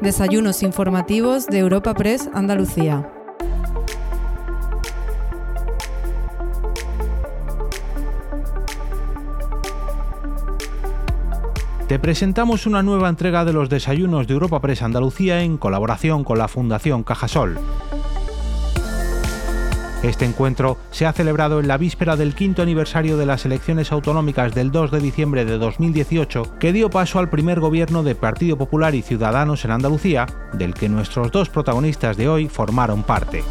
Desayunos informativos de Europa Press Andalucía. Te presentamos una nueva entrega de los desayunos de Europa Press Andalucía en colaboración con la Fundación Cajasol. Este encuentro se ha celebrado en la víspera del quinto aniversario de las elecciones autonómicas del 2 de diciembre de 2018, que dio paso al primer gobierno de Partido Popular y Ciudadanos en Andalucía, del que nuestros dos protagonistas de hoy formaron parte.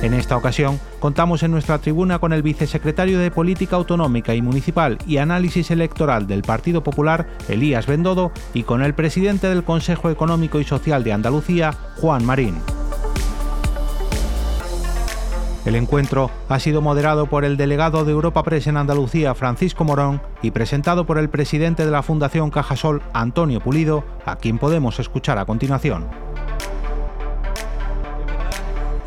En esta ocasión, contamos en nuestra tribuna con el vicesecretario de Política Autonómica y Municipal y Análisis Electoral del Partido Popular, Elías Bendodo, y con el presidente del Consejo Económico y Social de Andalucía, Juan Marín. El encuentro ha sido moderado por el delegado de Europa Press en Andalucía, Francisco Morón, y presentado por el presidente de la Fundación Cajasol, Antonio Pulido, a quien podemos escuchar a continuación.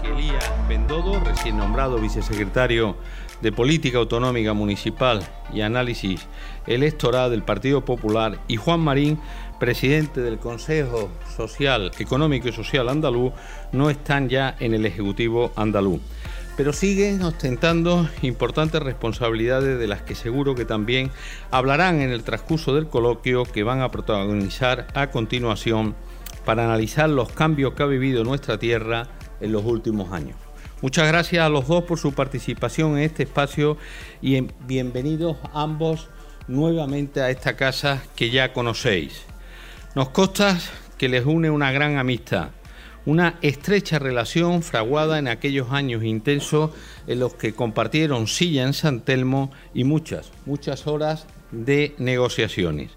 Elías Bendodo, recién nombrado vicesecretario de Política Autonómica Municipal y Análisis Electoral del Partido Popular, y Juan Marín, presidente del Consejo Social, Económico y Social Andaluz, no están ya en el Ejecutivo andaluz pero siguen ostentando importantes responsabilidades de las que seguro que también hablarán en el transcurso del coloquio que van a protagonizar a continuación para analizar los cambios que ha vivido nuestra tierra en los últimos años. Muchas gracias a los dos por su participación en este espacio y bienvenidos ambos nuevamente a esta casa que ya conocéis. Nos consta que les une una gran amistad una estrecha relación fraguada en aquellos años intensos en los que compartieron silla en San Telmo y muchas, muchas horas de negociaciones.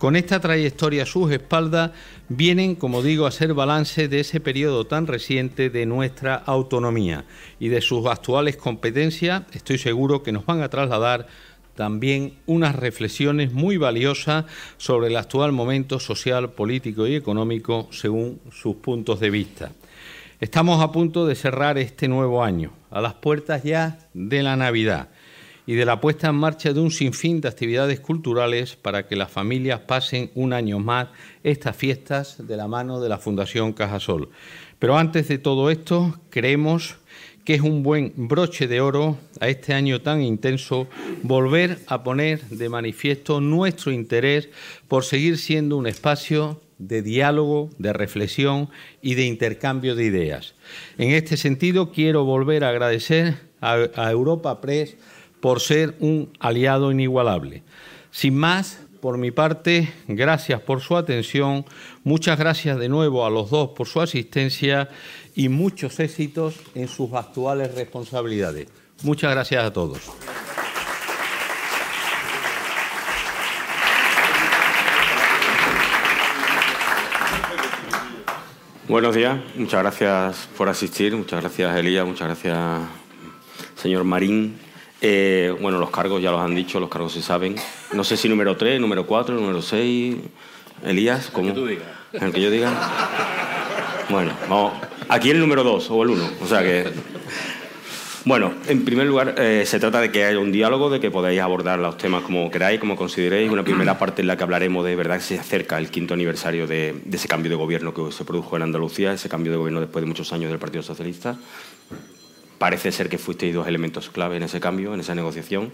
Con esta trayectoria a sus espaldas vienen, como digo, a ser balance de ese periodo tan reciente de nuestra autonomía y de sus actuales competencias, estoy seguro que nos van a trasladar también unas reflexiones muy valiosas sobre el actual momento social, político y económico según sus puntos de vista. Estamos a punto de cerrar este nuevo año, a las puertas ya de la Navidad y de la puesta en marcha de un sinfín de actividades culturales para que las familias pasen un año más estas fiestas de la mano de la Fundación Cajasol. Pero antes de todo esto, creemos que es un buen broche de oro a este año tan intenso, volver a poner de manifiesto nuestro interés por seguir siendo un espacio de diálogo, de reflexión y de intercambio de ideas. En este sentido, quiero volver a agradecer a, Europa Press por ser un aliado inigualable. Sin más, por mi parte, gracias por su atención, muchas gracias de nuevo a los dos por su asistencia y muchos éxitos en sus actuales responsabilidades. Muchas gracias a todos. Buenos días, muchas gracias por asistir, muchas gracias Elías, muchas gracias señor Marín. Eh, bueno, los cargos ya los han dicho, los cargos se saben. No sé si número 3, número 4, número 6. Elías, ¿cómo? El que tú digas. ¿El que yo diga? Bueno, vamos. Aquí el número 2 o el 1. O sea que. Bueno, en primer lugar, eh, se trata de que haya un diálogo, de que podáis abordar los temas como queráis, como consideréis. Una primera parte en la que hablaremos de verdad que se acerca el quinto aniversario de, de ese cambio de gobierno que se produjo en Andalucía, ese cambio de gobierno después de muchos años del Partido Socialista. Parece ser que fuisteis dos elementos clave en ese cambio, en esa negociación.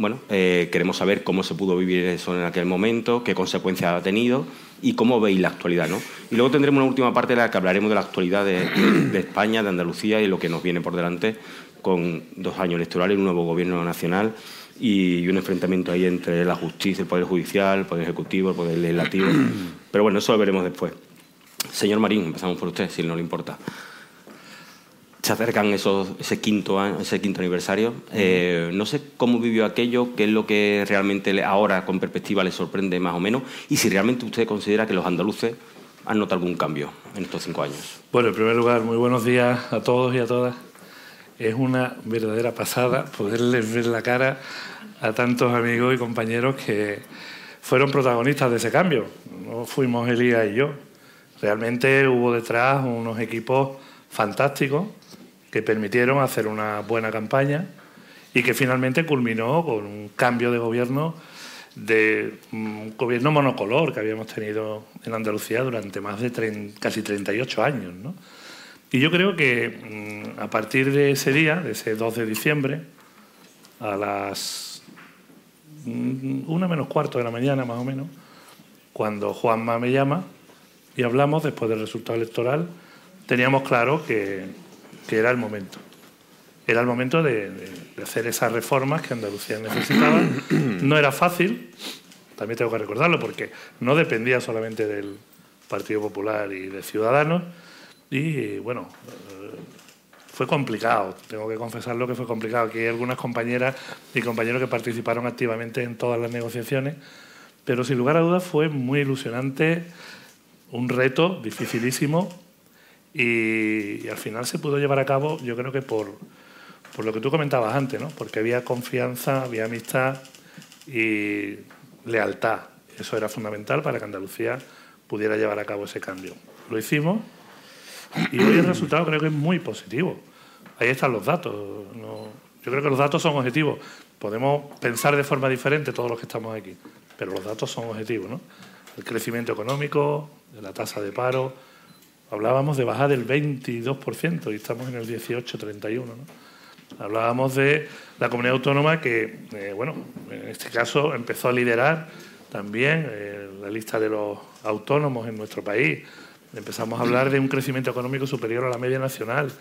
Bueno, eh, queremos saber cómo se pudo vivir eso en aquel momento, qué consecuencias ha tenido y cómo veis la actualidad. ¿no? Y luego tendremos una última parte en la que hablaremos de la actualidad de, España, de Andalucía y lo que nos viene por delante con dos años electorales, un nuevo gobierno nacional y un enfrentamiento ahí entre la justicia, el Poder Judicial, el Poder Ejecutivo, el Poder Legislativo. Pero bueno, eso lo veremos después. Señor Marín, empezamos por usted, si no le importa se acercan esos, ese, quinto, ese quinto aniversario. Eh, no sé cómo vivió aquello, qué es lo que realmente ahora con perspectiva le sorprende más o menos y si realmente usted considera que los andaluces han notado algún cambio en estos cinco años. Bueno, en primer lugar, muy buenos días a todos y a todas. Es una verdadera pasada poderles ver la cara a tantos amigos y compañeros que fueron protagonistas de ese cambio. No fuimos Elías y yo. Realmente hubo detrás unos equipos fantásticos que permitieron hacer una buena campaña y que finalmente culminó con un cambio de gobierno de un gobierno monocolor que habíamos tenido en Andalucía durante más de casi 38 años. ¿no? Y yo creo que mm, a partir de ese día, de ese 2 de diciembre, a las mm, una menos cuarto de la mañana más o menos, cuando Juanma me llama y hablamos después del resultado electoral, teníamos claro que, que era el momento. Era el momento de, de, hacer esas reformas que Andalucía necesitaba. No era fácil, también tengo que recordarlo, porque no dependía solamente del Partido Popular y de Ciudadanos, y bueno, eh, fue complicado, tengo que confesarlo que fue complicado. Aquí hay algunas compañeras y compañeros que participaron activamente en todas las negociaciones, pero sin lugar a dudas fue muy ilusionante, un reto dificilísimo y, al final se pudo llevar a cabo, yo creo que por, por lo que tú comentabas antes, ¿no? porque había confianza, había amistad y lealtad. Eso era fundamental para que Andalucía pudiera llevar a cabo ese cambio. Lo hicimos y hoy el resultado creo que es muy positivo. Ahí están los datos. yo creo que los datos son objetivos. Podemos pensar de forma diferente todos los que estamos aquí, pero los datos son objetivos. ¿no? El crecimiento económico, la tasa de paro. Hablábamos de bajar del 22% y estamos en el 18-31%. ¿no? Hablábamos de la comunidad autónoma que, eh, bueno, en este caso empezó a liderar también eh, la lista de los autónomos en nuestro país Empezamos a hablar de un crecimiento económico superior a la media nacional.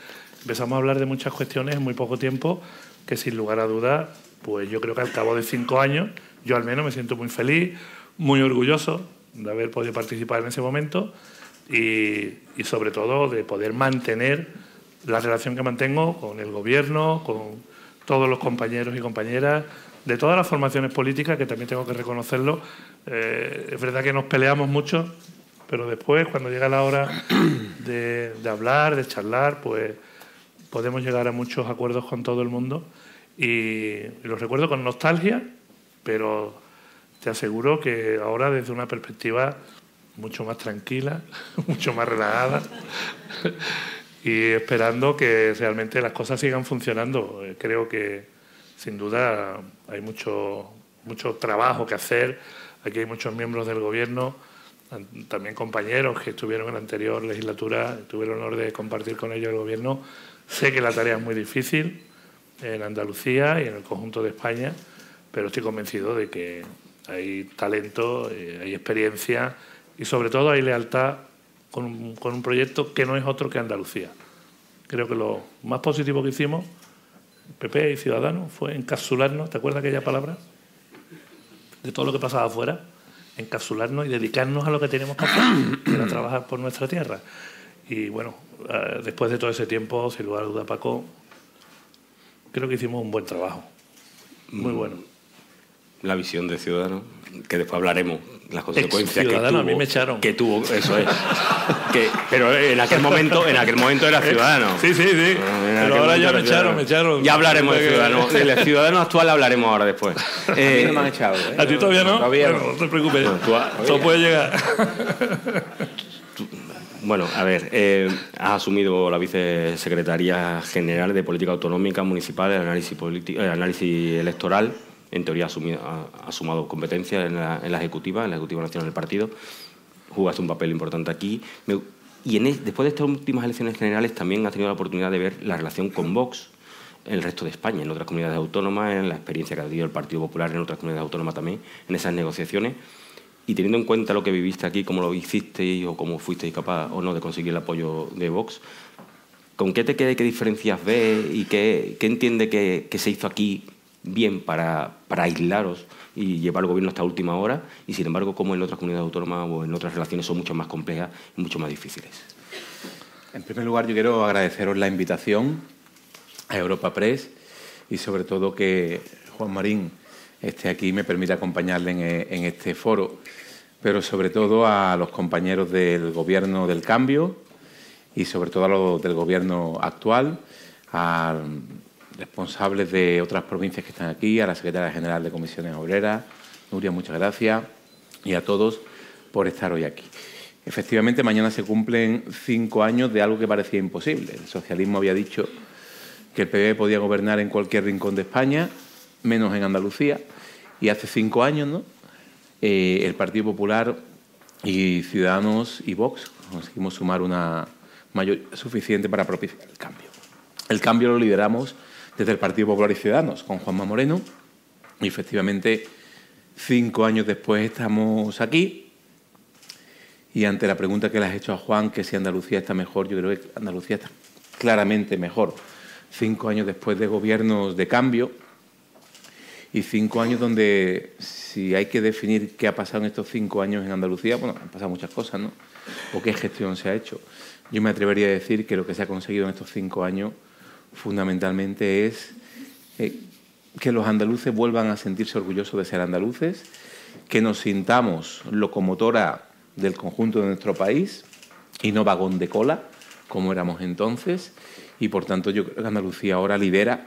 Empezamos a hablar de muchas cuestiones en muy poco tiempo que sin lugar a dudas, pues yo creo que al cabo de cinco años, yo al menos me siento muy feliz, muy orgulloso de haber podido participar en ese momento y, y sobre todo de poder mantener la relación que mantengo con el gobierno, con todos los compañeros y compañeras de todas las formaciones políticas, que también tengo que reconocerlo. Eh, es verdad que nos peleamos mucho, pero después, cuando llega la hora de, hablar, de charlar, pues podemos llegar a muchos acuerdos con todo el mundo. Y, los recuerdo con nostalgia, pero te aseguro que ahora desde una perspectiva mucho más tranquila, mucho más relajada y esperando que realmente las cosas sigan funcionando. Eh, creo que sin duda hay mucho, mucho trabajo que hacer. Aquí hay muchos miembros del gobierno también compañeros que estuvieron en la anterior legislatura, tuve el honor de compartir con ellos el gobierno. Sé que la tarea es muy difícil en Andalucía y en el conjunto de España, pero estoy convencido de que hay talento, eh, hay experiencia y sobre todo hay lealtad con un, con un proyecto que no es otro que Andalucía. Creo que lo más positivo que hicimos, PP y Ciudadanos, fue encapsularnos, ¿te acuerdas aquella palabra? De todo lo que pasaba afuera encapsularnos y dedicarnos a lo que tenemos que hacer, que era trabajar por nuestra tierra. Y bueno, eh, después de todo ese tiempo, sin lugar a duda, Paco, creo que hicimos un buen trabajo. Muy mm. bueno. La visión de Ciudadanos, que después hablaremos las consecuencias que tuvo, a mí me echaron. que tuvo eso es. Pero en aquel momento en aquel momento era ciudadano. Sí sí sí. Pero ahora ya me echaron, me echaron. Ya hablaremos de ciudadanos del ciudadano actual hablaremos ahora después. Eh, a no me han echado ¿eh? a ti todavía no todavía no. te preocupes. todo puede llegar. Bueno, a ver, eh, has asumido la vicesecretaría general de Política Autonómica Municipal, el análisis, el análisis electoral en teoría ha, sumado competencias en la, Ejecutiva, en la Ejecutiva Nacional del Partido. Jugaste un papel importante aquí. y en, después de estas últimas elecciones generales también has tenido la oportunidad de ver la relación con Vox en el resto de España, en otras comunidades autónomas, en la experiencia que ha tenido el Partido Popular en otras comunidades autónomas también, en esas negociaciones. Y teniendo en cuenta lo que viviste aquí, cómo lo hiciste o cómo fuisteis capaz o no de conseguir el apoyo de Vox, ¿con qué te queda qué diferencias ves y qué, qué entiende que, que se hizo aquí bien para, para aislaros y llevar el gobierno hasta última hora, y sin embargo, como en otras comunidades autónomas o en otras relaciones son mucho más complejas y mucho más difíciles. En primer lugar, yo quiero agradeceros la invitación a Europa Press y sobre todo que Juan Marín esté aquí y me permita acompañarle en, en este foro, pero sobre todo a los compañeros del Gobierno del Cambio y sobre todo a los del Gobierno actual, responsables de otras provincias que están aquí, a la secretaria general de Comisiones Obreras, Nuria, muchas gracias, y a todos por estar hoy aquí. Efectivamente, mañana se cumplen cinco años de algo que parecía imposible. El socialismo había dicho que el PB podía gobernar en cualquier rincón de España, menos en Andalucía, y hace cinco años, ¿no? eh, el Partido Popular y Ciudadanos y Vox conseguimos sumar una mayoría suficiente para propiciar el cambio. El cambio lo lideramos desde el Partido Popular y Ciudadanos, con Juanma Moreno, y efectivamente cinco años después estamos aquí. Y ante la pregunta que le has hecho a Juan, que si Andalucía está mejor, yo creo que Andalucía está claramente mejor. Cinco años después de gobiernos de cambio y cinco años donde, si hay que definir qué ha pasado en estos cinco años en Andalucía, bueno, han pasado muchas cosas, ¿no? O qué gestión se ha hecho. Yo me atrevería a decir que lo que se ha conseguido en estos cinco años fundamentalmente es eh, que los andaluces vuelvan a sentirse orgullosos de ser andaluces, que nos sintamos locomotora del conjunto de nuestro país y no vagón de cola, como éramos entonces, y por tanto yo creo que Andalucía ahora lidera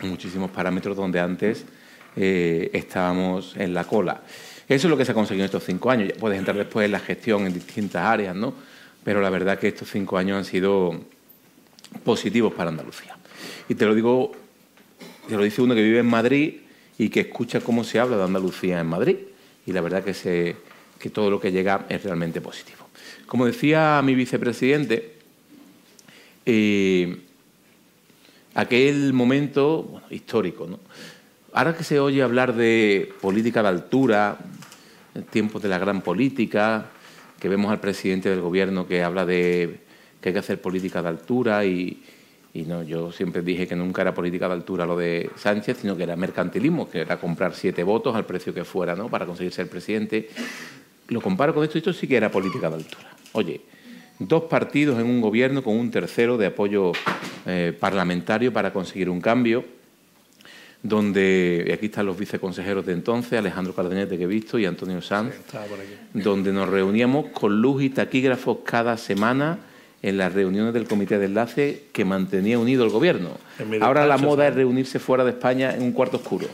muchísimos parámetros donde antes eh, estábamos en la cola. Eso es lo que se ha conseguido en estos cinco años. Puedes entrar después en la gestión en distintas áreas, ¿no? Pero la verdad que estos cinco años han sido positivos para Andalucía. Y te lo digo, te lo dice uno que vive en Madrid y que escucha cómo se habla de Andalucía en Madrid. Y la verdad que, se, que todo lo que llega es realmente positivo. Como decía mi vicepresidente, eh, aquel momento histórico, ¿no? Ahora que se oye hablar de política de altura, tiempos de la gran política, que vemos al presidente del gobierno que habla de que hay que hacer política de altura y, no, yo siempre dije que nunca era política de altura lo de Sánchez, sino que era mercantilismo, que era comprar siete votos al precio que fuera, ¿no? Para conseguir ser presidente. Lo comparo con esto, esto sí que era política de altura. Oye, dos partidos en un gobierno con un tercero de apoyo eh, parlamentario para conseguir un cambio, donde, y aquí están los viceconsejeros de entonces, Alejandro Cardenete que he visto y Antonio Sanz, donde nos reuníamos con luz y taquígrafos cada semana en las reuniones del comité de enlace que mantenía unido el gobierno. Ahora la moda es reunirse fuera de España en un cuarto oscuro.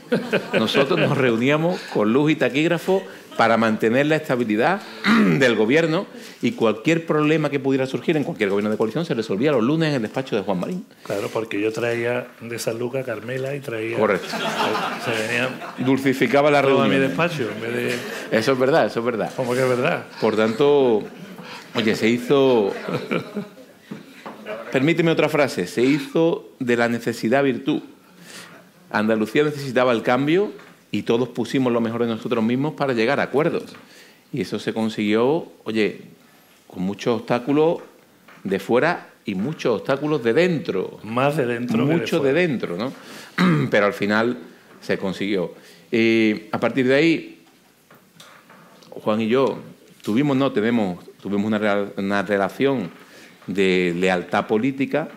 Nosotros nos reuníamos con luz y taquígrafo para mantener la estabilidad del gobierno y cualquier problema que pudiera surgir en cualquier gobierno de coalición se resolvía los lunes en el despacho de Juan Marín. Claro, porque yo traía de San Lucas Carmela y traía... Correcto. Se venía Dulcificaba la reunión. mi despacho en vez de... Eso es verdad, eso es verdad. ¿Cómo que es verdad? Por tanto, Oye, se hizo... Permíteme otra frase, se hizo de la necesidad virtud. Andalucía necesitaba el cambio y todos pusimos lo mejor de nosotros mismos para llegar a acuerdos. Y eso se consiguió, oye, con muchos obstáculos de fuera y muchos obstáculos de dentro. Más de dentro. Mucho de, dentro, ¿no? Pero al final se consiguió. Y a partir de ahí, Juan y yo tuvimos, no, tenemos tuvimos una, relación de lealtad política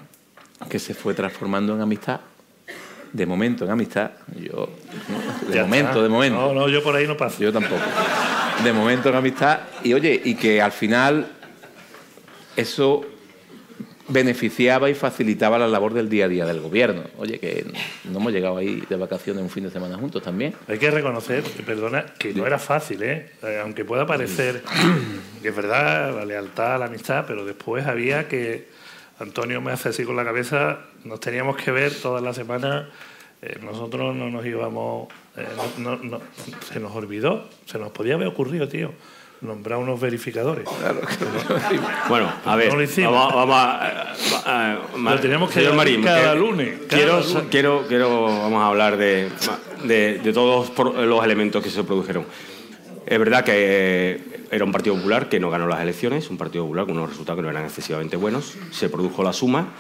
que se fue transformando en amistad. De momento en amistad. Yo, de momento, de momento. No, no, yo por ahí no paso. Yo tampoco. De momento en amistad. Y oye, y que al final eso beneficiaba y facilitaba la labor del día a día del gobierno. Oye, que no hemos llegado ahí de vacaciones un fin de semana juntos también. Hay que reconocer, perdona, que no era fácil, ¿eh? ¿eh? Aunque pueda parecer que es verdad, la lealtad, la amistad, pero después había que, Antonio me hace así con la cabeza, nos teníamos que ver todas las semanas, eh, nosotros no nos íbamos, eh, se nos olvidó, se nos podía haber ocurrido, tío nombrar unos verificadores. bueno, a ver, vamos, a, Lo tenemos que señor Marín, cada lunes. quiero, quiero, quiero, vamos a hablar de, de, todos los elementos que se produjeron. Es verdad que era un Partido Popular que no ganó las elecciones, un Partido Popular con unos resultados que no eran excesivamente buenos. Se produjo la suma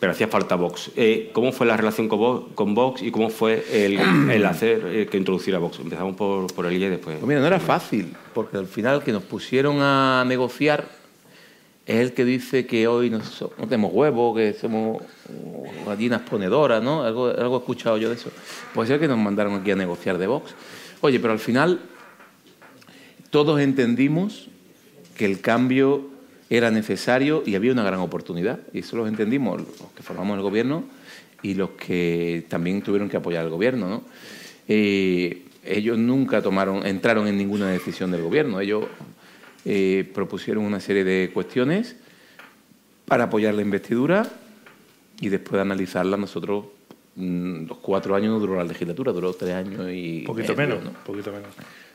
pero hacía falta Vox. Eh, ¿Cómo fue la relación con Vox, y cómo fue el, hacer eh, que introduciera Vox? Empezamos por, por el y después. Pues mira, no era fácil, porque al final que nos pusieron a negociar es el que dice que hoy no, tenemos huevos, que somos gallinas ponedoras, ¿no? Algo, algo he escuchado yo de eso. Puede ser que nos mandaron aquí a negociar de Vox. Oye, pero al final todos entendimos que el cambio era necesario y había una gran oportunidad. Y eso lo entendimos los que formamos el gobierno y los que también tuvieron que apoyar al gobierno. ¿no? Eh, ellos nunca tomaron, entraron en ninguna decisión del gobierno. Ellos eh, propusieron una serie de cuestiones para apoyar la investidura y después de analizarla nosotros mm, los cuatro años no duró la legislatura, duró tres años y poquito menos, ¿no? poquito menos.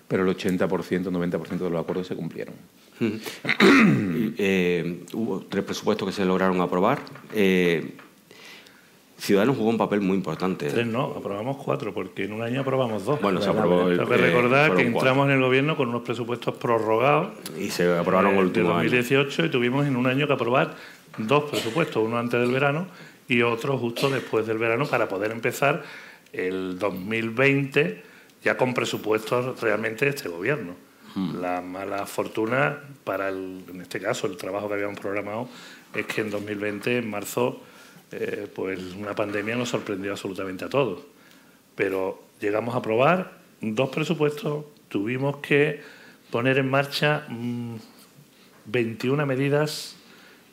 pero el 80%, 90% de los acuerdos se cumplieron. Eh, hubo tres presupuestos que se lograron aprobar. Eh, Ciudadanos jugó un papel muy importante. Tres no, aprobamos cuatro, porque en un año aprobamos dos. Bueno, se aprobó el, Tengo que recordar que entramos en el gobierno con unos presupuestos prorrogados. Y se aprobaron el último De 2018 y tuvimos en un año que aprobar dos presupuestos, uno antes del verano y otro justo después del verano para poder empezar el 2020 ya con presupuestos realmente de este gobierno. La mala fortuna para, el, en este caso, el trabajo que habíamos programado es que en 2020, en marzo, eh, pues una pandemia nos sorprendió absolutamente a todos. Pero llegamos a aprobar dos presupuestos, tuvimos que poner en marcha 21 mm, medidas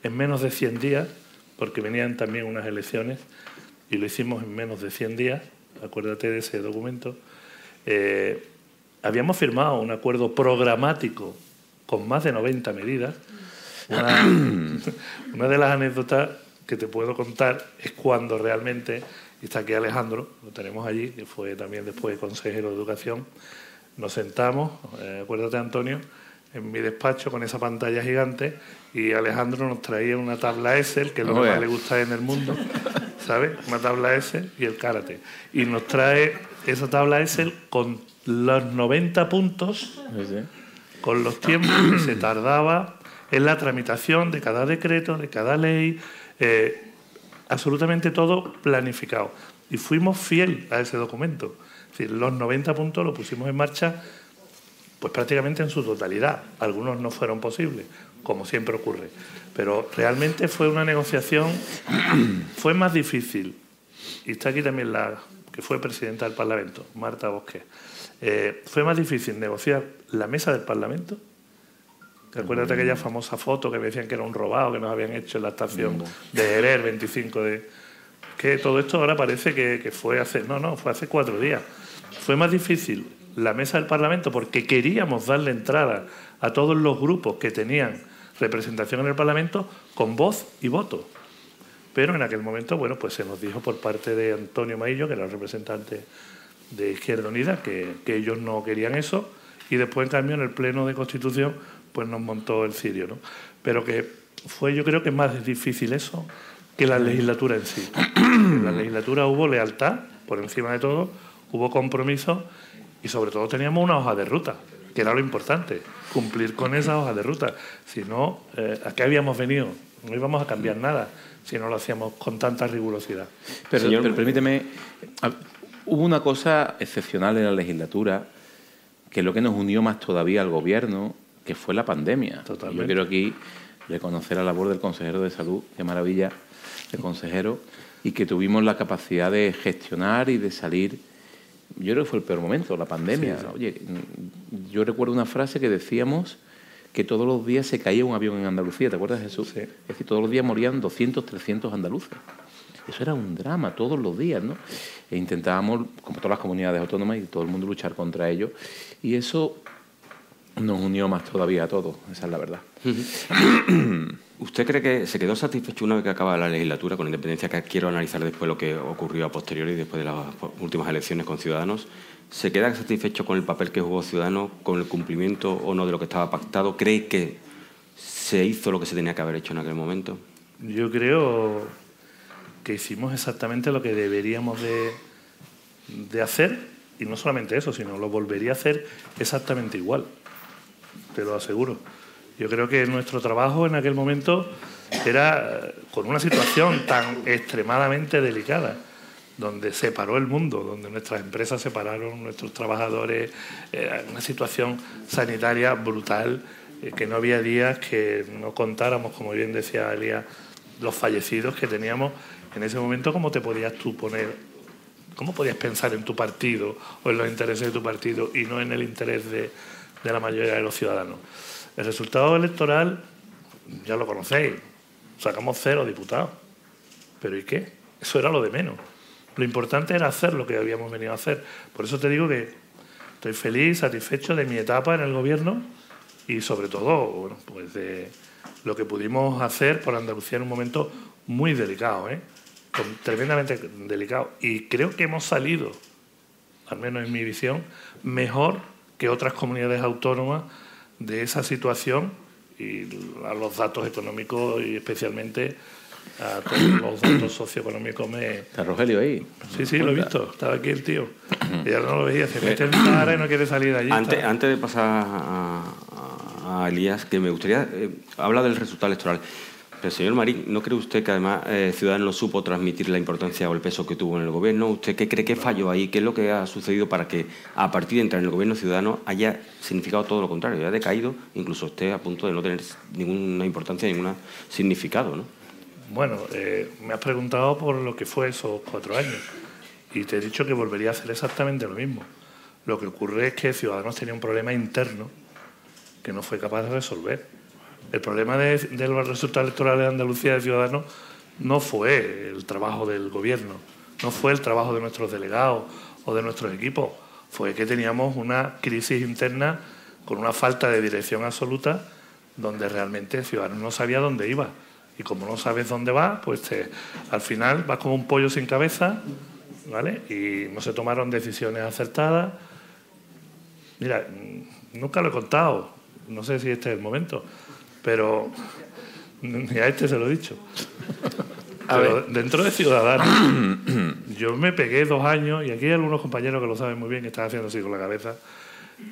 en menos de 100 días, porque venían también unas elecciones, y lo hicimos en menos de 100 días, acuérdate de ese documento. Eh, habíamos firmado un acuerdo programático con más de 90 medidas. una de las anécdotas que te puedo contar es cuando realmente, y está aquí Alejandro, lo tenemos allí, que fue también después consejero de educación, nos sentamos, eh, acuérdate Antonio, en mi despacho con esa pantalla gigante y Alejandro nos traía una tabla Excel, que es lo que más le gusta en el mundo, ¿sabes? Una tabla Excel y el karate. Y nos trae esa tabla Excel con los 90 puntos, con los tiempos que se tardaba en la tramitación de cada decreto, de cada ley, eh, absolutamente todo planificado. Y fuimos fiel a ese documento. Es decir, los 90 puntos lo pusimos en marcha pues prácticamente en su totalidad. Algunos no fueron posibles, como siempre ocurre. Pero realmente fue una negociación, fue más difícil. Y está aquí también la que fue presidenta del Parlamento, Marta Bosque. Eh, fue más difícil negociar la mesa del Parlamento ¿Te acuerdas de aquella famosa foto que me decían que era un robado que nos habían hecho en la estación de Jerez, 25 de... Que todo esto ahora parece que, que, fue hace... No, no, fue hace cuatro días. Fue más difícil la mesa del Parlamento porque queríamos darle entrada a todos los grupos que tenían representación en el Parlamento con voz y voto. Pero en aquel momento, bueno, pues se nos dijo por parte de Antonio Maillo, que era el representante de Izquierda Unida, que, ellos no querían eso, y después, en cambio, en el Pleno de Constitución pues nos montó el cirio, ¿no? Pero que fue yo creo que más difícil eso que la legislatura en sí. En la legislatura hubo lealtad, por encima de todo, hubo compromiso y sobre todo teníamos una hoja de ruta, que era lo importante, cumplir con esa hoja de ruta. Si no, eh, ¿a qué habíamos venido? No íbamos a cambiar nada si no lo hacíamos con tanta rigurosidad. Pero, pero permíteme, hubo una cosa excepcional en la legislatura, que es lo que nos unió más todavía al gobierno que fue la pandemia. Yo quiero aquí reconocer la labor del consejero de salud, qué maravilla de consejero, y que tuvimos la capacidad de gestionar y de salir. Yo creo que fue el peor momento, la pandemia. Oye, yo recuerdo una frase que decíamos que todos los días se caía un avión en Andalucía, ¿te acuerdas, Jesús? Es decir, todos los días morían 200, 300 andaluces. Eso era un drama todos los días, ¿no? E intentábamos, como todas las comunidades autónomas y todo el mundo, luchar contra ello. Y eso nos unió más todavía a todos, esa es la verdad. ¿Usted cree que se quedó satisfecho una vez que acaba la legislatura, con independencia que quiero analizar después lo que ocurrió a posteriori, después de las últimas elecciones con Ciudadanos? ¿Se queda satisfecho con el papel que jugó Ciudadanos, con el cumplimiento o no de lo que estaba pactado? ¿Cree que se hizo lo que se tenía que haber hecho en aquel momento? Yo creo que hicimos exactamente lo que deberíamos de, de hacer, y no solamente eso, sino lo volvería a hacer exactamente igual te lo aseguro. Yo creo que nuestro trabajo en aquel momento era con una situación tan extremadamente delicada, donde se paró el mundo, donde nuestras empresas se pararon, nuestros trabajadores, una situación sanitaria brutal, eh, que no había días que no contáramos, como bien decía Elia, los fallecidos que teníamos en ese momento, ¿cómo te podías tú poner, cómo podías pensar en tu partido o en los intereses de tu partido y no en el interés de, de la mayoría de los ciudadanos. El resultado electoral, ya lo conocéis, sacamos cero diputados. ¿Pero y qué? Eso era lo de menos. Lo importante era hacer lo que habíamos venido a hacer. Por eso te digo que estoy feliz, satisfecho de mi etapa en el gobierno y sobre todo pues de lo que pudimos hacer por Andalucía en un momento muy delicado, ¿eh? tremendamente delicado. Y creo que hemos salido, al menos en mi visión, mejor que otras comunidades autónomas de esa situación y a los datos económicos y especialmente a todos los datos socioeconómicos me... ¿Está Rogelio ahí? Sí, sí, lo he visto. Estaba aquí el tío. Y ahora no lo veía. Se mete en cara y no quiere salir de allí. Antes, antes de pasar a, a Elías, que me gustaría... Eh, habla del resultado electoral. Pero, señor Marín, ¿no cree usted que además eh, Ciudadanos no supo transmitir la importancia o el peso que tuvo en el gobierno? ¿Usted qué cree que falló ahí? ¿Qué es lo que ha sucedido para que a partir de entrar en el gobierno Ciudadano haya significado todo lo contrario? Haya decaído, incluso usted a punto de no tener ninguna importancia, ningún significado, ¿no? Bueno, eh, me has preguntado por lo que fue esos cuatro años y te he dicho que volvería a hacer exactamente lo mismo. Lo que ocurre es que Ciudadanos tenía un problema interno que no fue capaz de resolver el problema de, los resultados electorales de Andalucía de Ciudadanos no fue el trabajo del gobierno, no fue el trabajo de nuestros delegados o de nuestros equipos, fue que teníamos una crisis interna con una falta de dirección absoluta donde realmente Ciudadanos no sabía dónde iba. Y como no sabes dónde va, pues al final vas como un pollo sin cabeza, ¿vale? Y no se tomaron decisiones acertadas. Mira, nunca lo he contado, no sé si este es el momento, pero ni a este se lo he dicho. dentro de Ciudadanos, yo me pegué dos años, y aquí hay algunos compañeros que lo saben muy bien, que están haciendo así con la cabeza.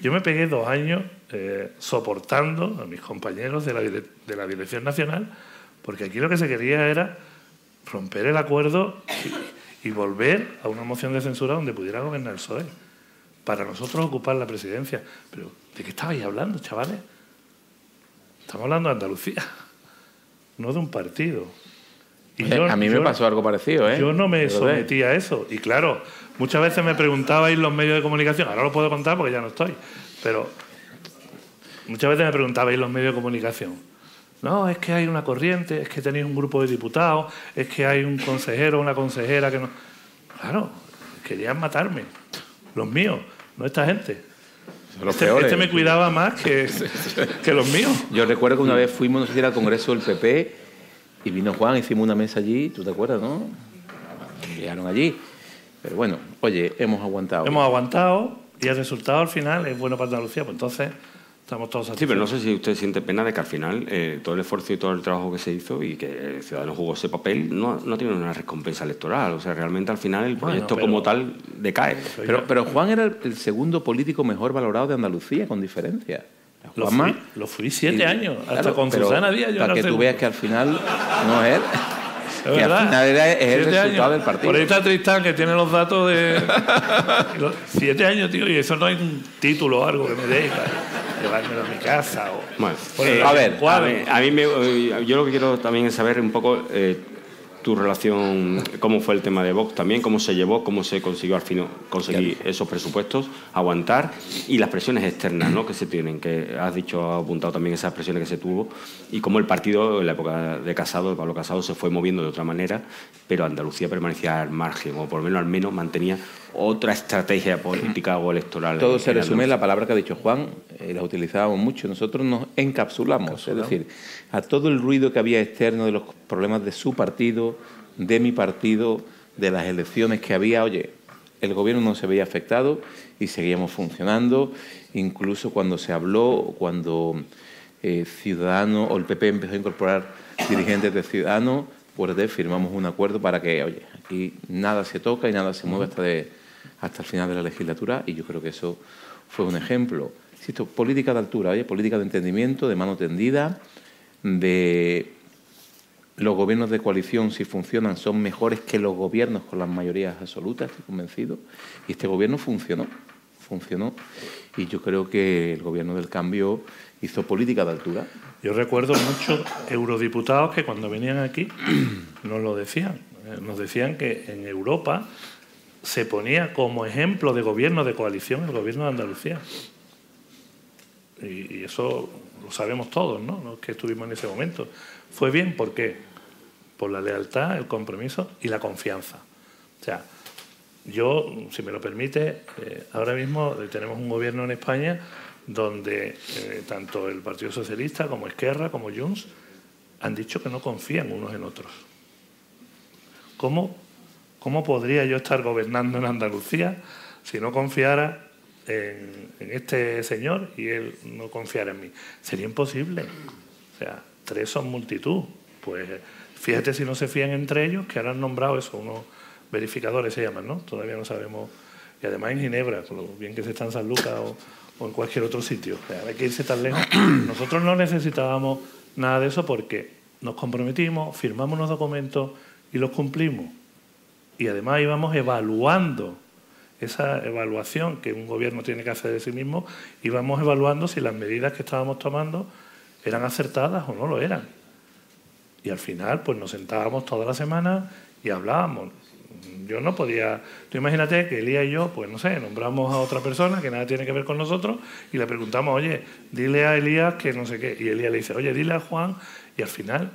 Yo me pegué dos años eh, soportando a mis compañeros de la, de la Dirección Nacional, porque aquí lo que se quería era romper el acuerdo y, y, volver a una moción de censura donde pudiera gobernar el PSOE, para nosotros ocupar la presidencia. Pero, ¿de qué estabais hablando, chavales? Estamos hablando de Andalucía, no de un partido. Y a mí me pasó algo parecido, ¿eh? Yo no me sometí a eso. Y claro, muchas veces me preguntabais los medios de comunicación, ahora lo puedo contar porque ya no estoy, pero muchas veces me preguntabais los medios de comunicación. No, es que hay una corriente, es que tenéis un grupo de diputados, es que hay un consejero o una consejera que no. Claro, querían matarme. Los míos, no esta gente. Este, este, me cuidaba más que, que, los míos. Yo recuerdo que una vez fuimos, no al Congreso del PP y vino Juan, hicimos una mesa allí, ¿tú te acuerdas, no? Llegaron allí. Pero bueno, oye, hemos aguantado. Hemos aguantado y el resultado al final es bueno para Andalucía, pues entonces Estamos todos Sí, pero no sé si usted siente pena de que al final eh, todo el esfuerzo y todo el trabajo que se hizo y que el ciudadano jugó ese papel no, no tiene una recompensa electoral. O sea, realmente al final el proyecto como tal decae. Pero, pero Juan era el, segundo político mejor valorado de Andalucía, con diferencia. Lo fui, lo fui, siete años, hasta con Susana Díaz. Yo para que tú veas que al final no es él. Es que al final es el resultado del partido. Por ahí está Tristán, que tiene los datos de. siete años, tío, y eso no hay un título o algo que me dé llevármelo a mi casa. O, bueno, eh, a, ver, a, mí, me, eh, yo lo que quiero también es saber un poco eh, tu relación, cómo fue el tema de Vox también, cómo se llevó, cómo se consiguió al fin conseguir esos presupuestos, aguantar y las presiones externas ¿no? que se tienen, que has dicho, has apuntado también esas presiones que se tuvo y cómo el partido en la época de Casado, de Pablo Casado, se fue moviendo de otra manera, pero Andalucía permanecía al margen, o por lo menos al menos mantenía otra estrategia política o electoral. Todo se resume en la palabra que ha dicho Juan, eh, la utilizábamos mucho, nosotros nos encapsulamos, es decir, a todo el ruido que había externo de los problemas de su partido, de mi partido, de las elecciones que había, oye, el gobierno no se veía afectado y seguíamos funcionando, incluso cuando se habló, cuando eh, Ciudadanos o el PP empezó a incorporar dirigentes de Ciudadanos, pues firmamos un acuerdo para que, oye, aquí nada se toca y nada se mueve hasta de hasta el final de la legislatura y yo creo que eso fue un ejemplo. Insisto, política de altura, ¿oye? política de entendimiento, de mano tendida, de los gobiernos de coalición, si funcionan, son mejores que los gobiernos con las mayorías absolutas, estoy convencido. Y este gobierno funcionó, funcionó. Y yo creo que el gobierno del cambio hizo política de altura. Yo recuerdo muchos eurodiputados que cuando venían aquí nos lo decían. Nos decían que en Europa se ponía como ejemplo de gobierno de coalición el gobierno de Andalucía. Y, eso lo sabemos todos, ¿no? Los que estuvimos en ese momento. Fue bien, ¿por qué? Por la lealtad, el compromiso y la confianza. O sea, yo, si me lo permite, eh, ahora mismo tenemos un gobierno en España donde eh, tanto el Partido Socialista como Esquerra, como Junts, han dicho que no confían unos en otros. ¿Cómo ¿Cómo podría yo estar gobernando en Andalucía si no confiara en, este señor y él no confiara en mí. Sería imposible. O sea, tres son multitud. Pues fíjate si no se fían entre ellos, que ahora han nombrado eso, unos verificadores se llaman, ¿no? Todavía no sabemos. Y además en Ginebra, con lo bien que se está en San Lucas o, en cualquier otro sitio. O sea, hay que irse tan lejos. Nosotros no necesitábamos nada de eso porque nos comprometimos, firmamos unos documentos y los cumplimos. Y además íbamos evaluando esa evaluación que un gobierno tiene que hacer de sí mismo, íbamos evaluando si las medidas que estábamos tomando eran acertadas o no lo eran. Y al final, pues nos sentábamos toda la semana y hablábamos. Yo no podía. Tú imagínate que Elías y yo, pues no sé, nombramos a otra persona que nada tiene que ver con nosotros y le preguntamos, oye, dile a Elías que no sé qué. Y Elías le dice, oye, dile a Juan. Y al final,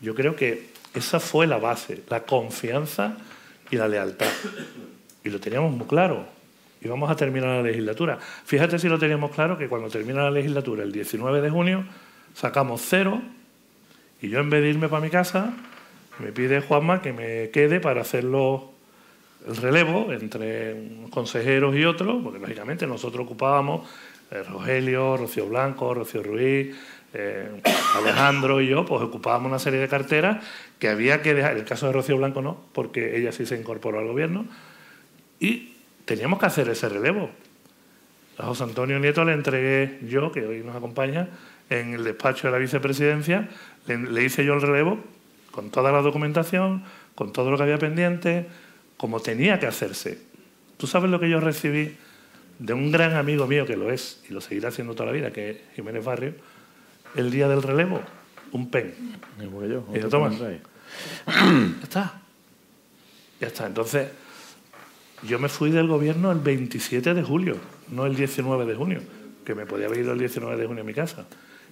yo creo que esa fue la base, la confianza y la lealtad. Y lo teníamos muy claro. Y vamos a terminar la legislatura. Fíjate si lo teníamos claro que cuando termina la legislatura, el 19 de junio, sacamos cero y yo en vez de irme para mi casa, me pide Juanma que me quede para hacerlo el relevo entre consejeros y otros, porque lógicamente nosotros ocupábamos, eh, Rogelio, Rocío Blanco, Rocío Ruiz, eh, Alejandro y yo, pues ocupábamos una serie de carteras que había que dejar, el caso de Rocío Blanco no, porque ella sí se incorporó al gobierno, y teníamos que hacer ese relevo. A José Antonio Nieto le entregué yo, que hoy nos acompaña, en el despacho de la vicepresidencia, le, hice yo el relevo con toda la documentación, con todo lo que había pendiente, como tenía que hacerse. ¿Tú sabes lo que yo recibí de un gran amigo mío que lo es y lo seguirá haciendo toda la vida, que es Jiménez Barrio, el día del relevo? Un pen. y yo, toma. ya está. Ya está. Entonces, yo me fui del gobierno el 27 de julio, no el 19 de junio, que me podía haber ido el 19 de junio a mi casa.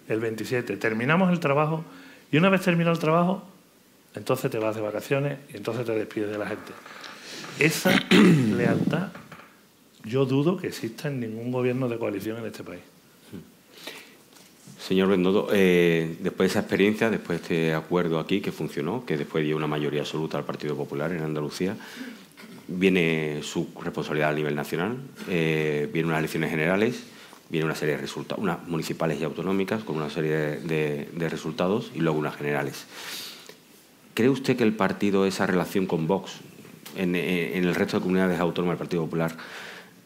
El 27. Terminamos el trabajo y una vez terminado el trabajo, entonces te vas de vacaciones y entonces te despides de la gente. Esa lealtad yo dudo que exista en ningún gobierno de coalición en este país. Señor Bendodo, eh, después de esa experiencia, después de este acuerdo aquí que funcionó, que después dio una mayoría absoluta al Partido Popular en Andalucía, viene su responsabilidad a nivel nacional, eh, vienen unas elecciones generales, viene una serie de resultados, unas municipales y autonómicas con una serie de, resultados y luego unas generales. ¿Cree usted que el partido, esa relación con Vox en, el resto de comunidades autónomas del Partido Popular,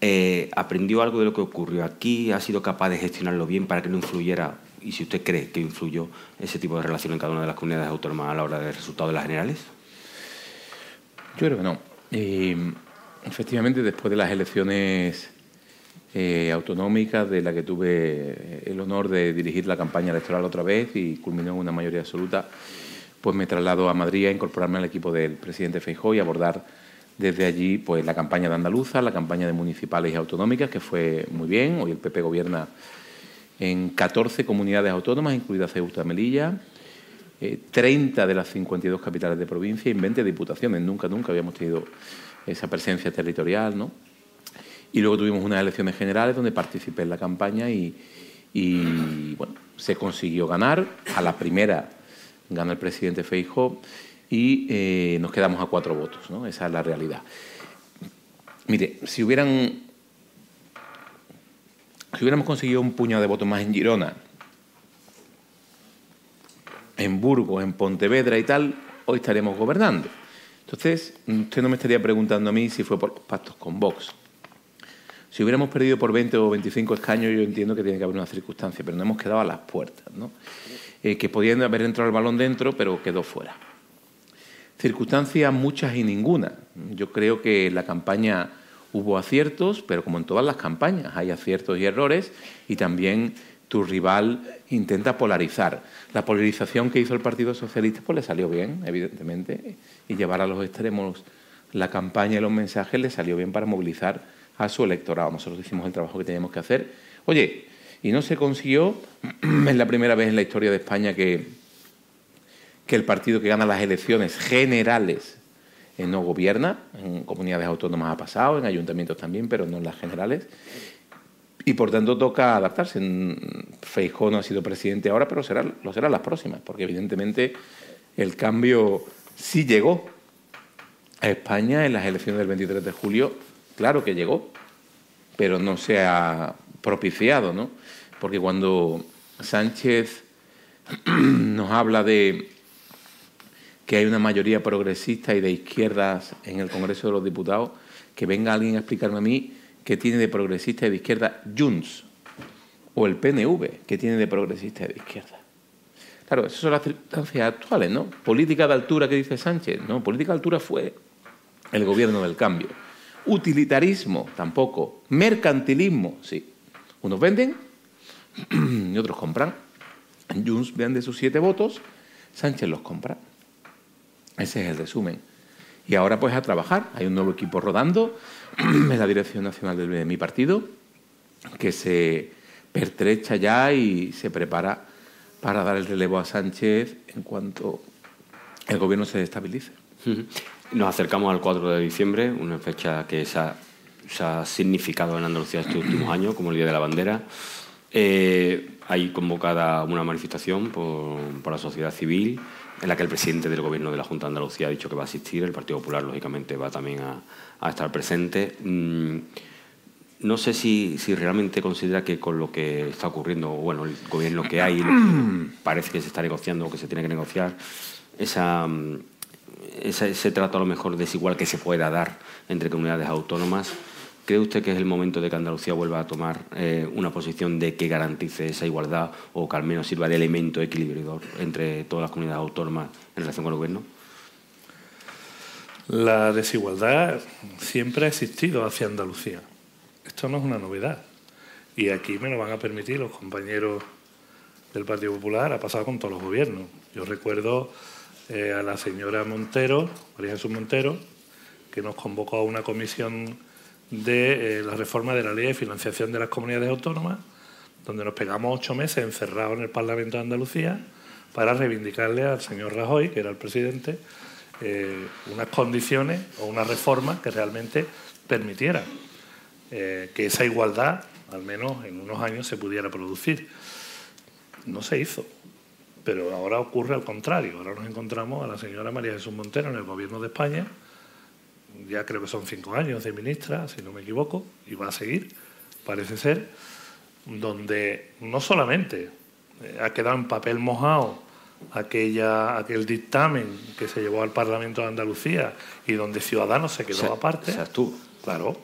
eh, aprendió algo de lo que ocurrió aquí? ¿Ha sido capaz de gestionarlo bien para que no influyera? Y si usted cree que influyó ese tipo de relación en cada una de las comunidades autónomas a la hora del resultado de las generales? Yo creo que no. Eh, efectivamente, después de las elecciones eh, autonómicas, de la que tuve el honor de dirigir la campaña electoral otra vez y culminó en una mayoría absoluta, pues me traslado a Madrid a incorporarme al equipo del presidente Feijóo y abordar desde allí pues la campaña de Andaluza, la campaña de municipales y autonómicas, que fue muy bien. Hoy el PP gobierna en 14 comunidades autónomas, incluida Ceuta Melilla, 30 eh, de las 52 capitales de provincia y 20 diputaciones. Nunca, nunca habíamos tenido esa presencia territorial, ¿no? Y luego tuvimos unas elecciones generales donde participé en la campaña y, bueno, se consiguió ganar. A la primera gana el presidente Feijóo y eh, nos quedamos a cuatro votos, ¿no? Esa es la realidad. Mire, si hubieran si hubiéramos conseguido un puñado de votos más en Girona en Burgos, en Pontevedra y tal, hoy estaremos gobernando. Entonces, usted no me estaría preguntando a mí si fue por los pactos con Vox. Si hubiéramos perdido por 20 o 25 escaños, yo entiendo que tiene que haber una circunstancia, pero no hemos quedado a las puertas, ¿no? Eh, que podían haber entrado el balón dentro, pero quedó fuera. Circunstancias muchas y ninguna. Yo creo que la campaña hubo aciertos, pero como en todas las campañas hay aciertos y errores, y también tu rival intenta polarizar. La polarización que hizo el Partido Socialista pues le salió bien, evidentemente, y llevar a los extremos la campaña y los mensajes le salió bien para movilizar a su electorado. Nosotros hicimos el trabajo que teníamos que hacer. Oye, y no se consiguió, es la primera vez en la historia de España que, que el partido que gana las elecciones generales eh, no gobierna, en comunidades autónomas ha pasado, en ayuntamientos también, pero no en las generales. Y por tanto toca adaptarse. Feijó no ha sido presidente ahora, pero será, lo será las próximas, porque evidentemente el cambio sí llegó a España en las elecciones del 23 de julio, claro que llegó. pero no se ha propiciado, ¿no? Porque cuando Sánchez nos habla de que hay una mayoría progresista y de izquierdas en el Congreso de los Diputados, que venga alguien a explicarme a mí qué tiene de progresista y de izquierda Junts o el PNV, que tiene de progresista y de izquierda. Claro, esas son las circunstancias actuales, ¿no? Política de altura que dice Sánchez, no, política de altura fue el gobierno del cambio. Utilitarismo, tampoco. Mercantilismo, sí. Unos venden y otros compran. Junts de sus siete votos, Sánchez los compra. Ese es el resumen. Y ahora pues a trabajar. Hay un nuevo equipo rodando en la dirección nacional de mi partido que se pertrecha ya y se prepara para dar el relevo a Sánchez en cuanto el gobierno se estabilice. Nos acercamos al 4 de diciembre, una fecha que se ha, significado en Andalucía estos últimos años como el Día de la Bandera. Eh, hay convocada una manifestación por, por la sociedad civil en la que el presidente del Gobierno de la Junta de Andalucía ha dicho que va a asistir, el Partido Popular, lógicamente, va también a, estar presente. Mm, no sé si, si, realmente considera que con lo que está ocurriendo, bueno, el gobierno que hay, parece que se está negociando o que se tiene que negociar, esa, mm, ese trato a lo mejor desigual que se pueda dar entre comunidades autónomas, ¿Cree usted que es el momento de que Andalucía vuelva a tomar eh, una posición de que garantice esa igualdad o que al menos sirva de elemento equilibrador entre todas las comunidades autónomas en relación con el gobierno? La desigualdad siempre ha existido hacia Andalucía. Esto no es una novedad. Y aquí me lo van a permitir los compañeros del Partido Popular, ha pasado con todos los gobiernos. Yo recuerdo eh, a la señora Montero, María Jesús Montero, que nos convocó a una comisión de eh, la reforma de la ley de financiación de las comunidades autónomas, donde nos pegamos ocho meses encerrados en el Parlamento de Andalucía para reivindicarle al señor Rajoy, que era el presidente, eh, unas condiciones o una reforma que realmente permitiera eh, que esa igualdad, al menos en unos años, se pudiera producir. No se hizo, pero ahora ocurre al contrario. Ahora nos encontramos a la señora María Jesús Montero en el Gobierno de España ya creo que son cinco años de ministra, si no me equivoco, y va a seguir, parece ser, donde no solamente eh, ha quedado en papel mojado aquella, aquel dictamen que se llevó al Parlamento de Andalucía y donde Ciudadanos se quedó aparte. Seas tú. Claro.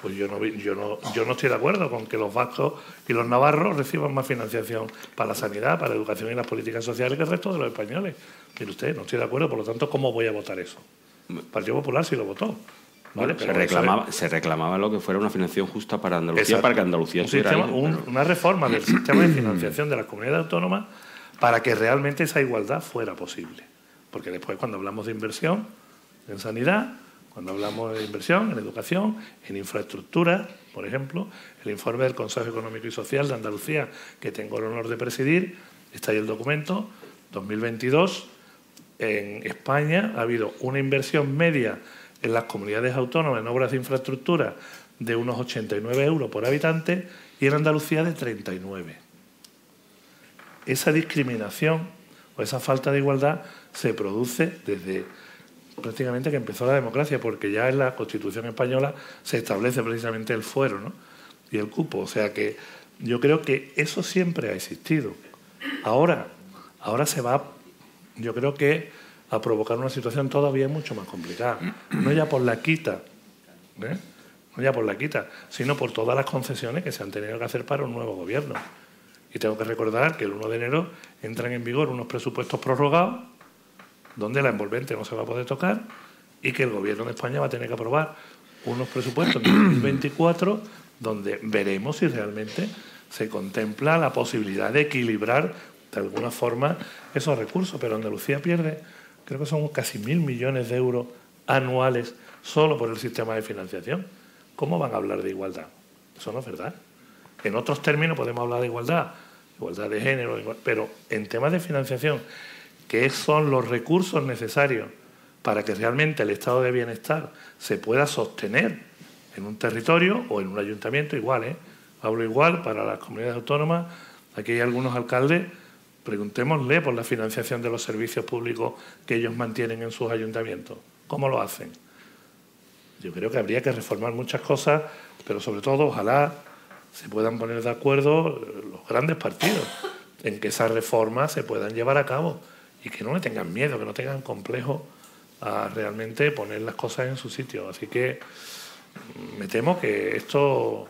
Pues yo no, yo, no, yo no estoy de acuerdo con que los vascos y los navarros reciban más financiación para la sanidad, para la educación y las políticas sociales que el resto de los españoles. Mire usted, no estoy de acuerdo, por lo tanto, ¿cómo voy a votar eso? El Partido Popular sí lo votó. se, reclamaba, se reclamaba lo que fuera una financiación justa para Andalucía, para que Andalucía un Una reforma del sistema de financiación de las comunidades autónomas para que realmente esa igualdad fuera posible. Porque después cuando hablamos de inversión en sanidad, cuando hablamos de inversión en educación, en infraestructura, por ejemplo, el informe del Consejo Económico y Social de Andalucía, que tengo el honor de presidir, está ahí el documento, 2022 en España ha habido una inversión media en las comunidades autónomas en obras de infraestructura de unos 89 euros por habitante y en Andalucía de 39. Esa discriminación o esa falta de igualdad se produce desde prácticamente que empezó la democracia, porque ya en la Constitución española se establece precisamente el fuero y el cupo. O sea que yo creo que eso siempre ha existido. Ahora, ahora se va yo creo que a provocar una situación todavía mucho más complicada. No ya por la quita, ¿eh? no ya por la quita, sino por todas las concesiones que se han tenido que hacer para un nuevo gobierno. Y tengo que recordar que el 1 de enero entran en vigor unos presupuestos prorrogados, donde la envolvente no se va a poder tocar, y que el gobierno de España va a tener que aprobar unos presupuestos en 2024, donde veremos si realmente se contempla la posibilidad de equilibrar de alguna forma esos recursos, pero Andalucía pierde, creo que son casi mil millones de euros anuales solo por el sistema de financiación. ¿Cómo van a hablar de igualdad? Eso no es verdad. En otros términos podemos hablar de igualdad, igualdad de género, pero en temas de financiación, ¿qué son los recursos necesarios para que realmente el estado de bienestar se pueda sostener en un territorio o en un ayuntamiento igual, ¿eh? Hablo igual para las comunidades autónomas. Aquí hay algunos alcaldes Preguntémosle por la financiación de los servicios públicos que ellos mantienen en sus ayuntamientos. ¿Cómo lo hacen? yo creo que habría que reformar muchas cosas, pero sobre todo ojalá se puedan poner de acuerdo los grandes partidos en que esas reformas se puedan llevar a cabo y que no le tengan miedo, que no tengan complejo a realmente poner las cosas en su sitio. Así que mm, me temo que esto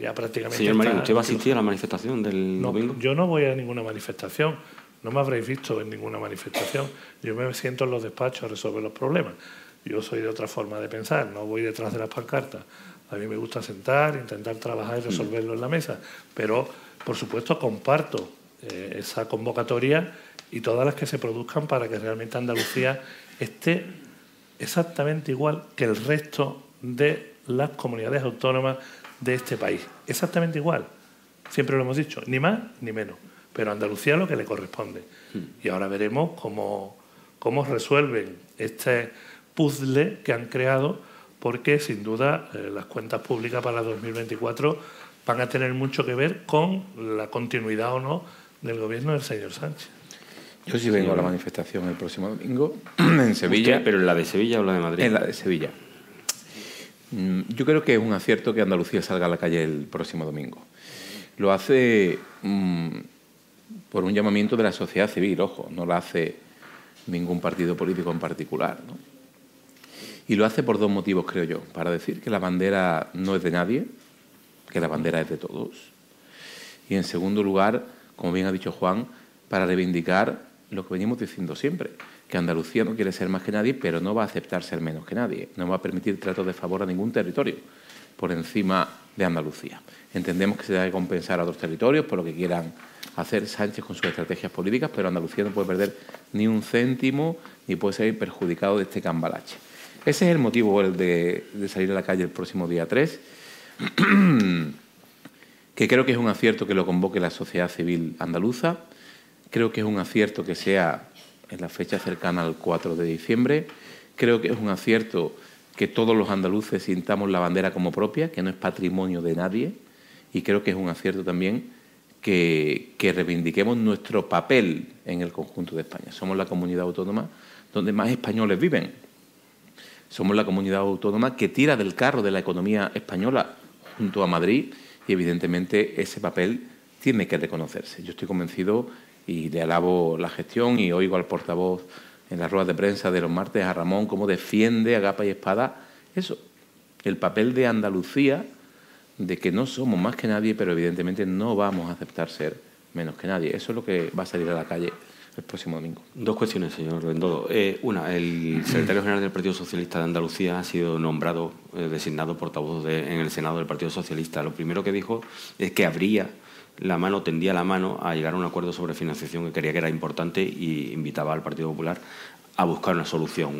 ya prácticamente. Señor Marín, ¿usted va a asistir a la manifestación del domingo? Yo no voy a ninguna manifestación. No me habréis visto en ninguna manifestación. Yo me siento en los despachos a resolver los problemas. Yo soy de otra forma de pensar, no voy detrás de las pancartas. A mí me gusta sentar, intentar trabajar y resolverlo en la mesa. Pero, por supuesto, comparto eh, esa convocatoria y todas las que se produzcan para que realmente Andalucía esté exactamente igual que el resto de las comunidades autónomas de este país. Exactamente igual. Siempre lo hemos dicho, ni más ni menos. Pero Andalucía lo que le corresponde. Y ahora veremos cómo, cómo resuelven este puzzle que han creado, porque sin duda eh, las cuentas públicas para 2024 van a tener mucho que ver con la continuidad o no del gobierno del señor Sánchez. Yo sí vengo a la manifestación el próximo domingo en Sevilla. ¿Pero en la de Sevilla o la de Madrid? En la de Sevilla. Mm, yo creo que es un acierto que Andalucía salga a la calle el próximo domingo. Lo hace mm, por un llamamiento de la sociedad civil, ojo, no lo hace ningún partido político en particular. Y lo hace por dos motivos, creo yo. Para decir que la bandera no es de nadie, que la bandera es de todos. Y en segundo lugar, como bien ha dicho Juan, para reivindicar lo que venimos diciendo siempre, que Andalucía no quiere ser más que nadie, pero no va a aceptar ser menos que nadie, no va a permitir tratos de favor a ningún territorio por encima de Andalucía. Entendemos que se debe compensar a otros territorios por lo que quieran hacer Sánchez con sus estrategias políticas, pero Andalucía no puede perder ni un céntimo ni puede ser perjudicado de este cambalache. Ese es el motivo de, de salir a la calle el próximo día 3, que creo que es un acierto que lo convoque la sociedad civil andaluza, creo que es un acierto que sea en la fecha cercana al 4 de diciembre. Creo que es un acierto que todos los andaluces sintamos la bandera como propia, que no es patrimonio de nadie. Y creo que es un acierto también que, reivindiquemos nuestro papel en el conjunto de España. Somos la comunidad autónoma donde más españoles viven. Somos la comunidad autónoma que tira del carro de la economía española junto a Madrid y evidentemente ese papel tiene que reconocerse. Yo estoy convencido y le alabo la gestión y oigo al portavoz en las ruedas de prensa de los martes a Ramón cómo defiende a capa y espada eso, el papel de Andalucía, de que no somos más que nadie, pero evidentemente no vamos a aceptar ser menos que nadie. Eso es lo que va a salir a la calle el próximo domingo. Dos cuestiones, señor Bendodo. Eh, una, el secretario general del Partido Socialista de Andalucía ha sido nombrado, eh, designado portavoz en el Senado del Partido Socialista. Lo primero que dijo es que habría la mano tendía la mano a llegar a un acuerdo sobre financiación que creía que era importante y invitaba al Partido Popular a buscar una solución,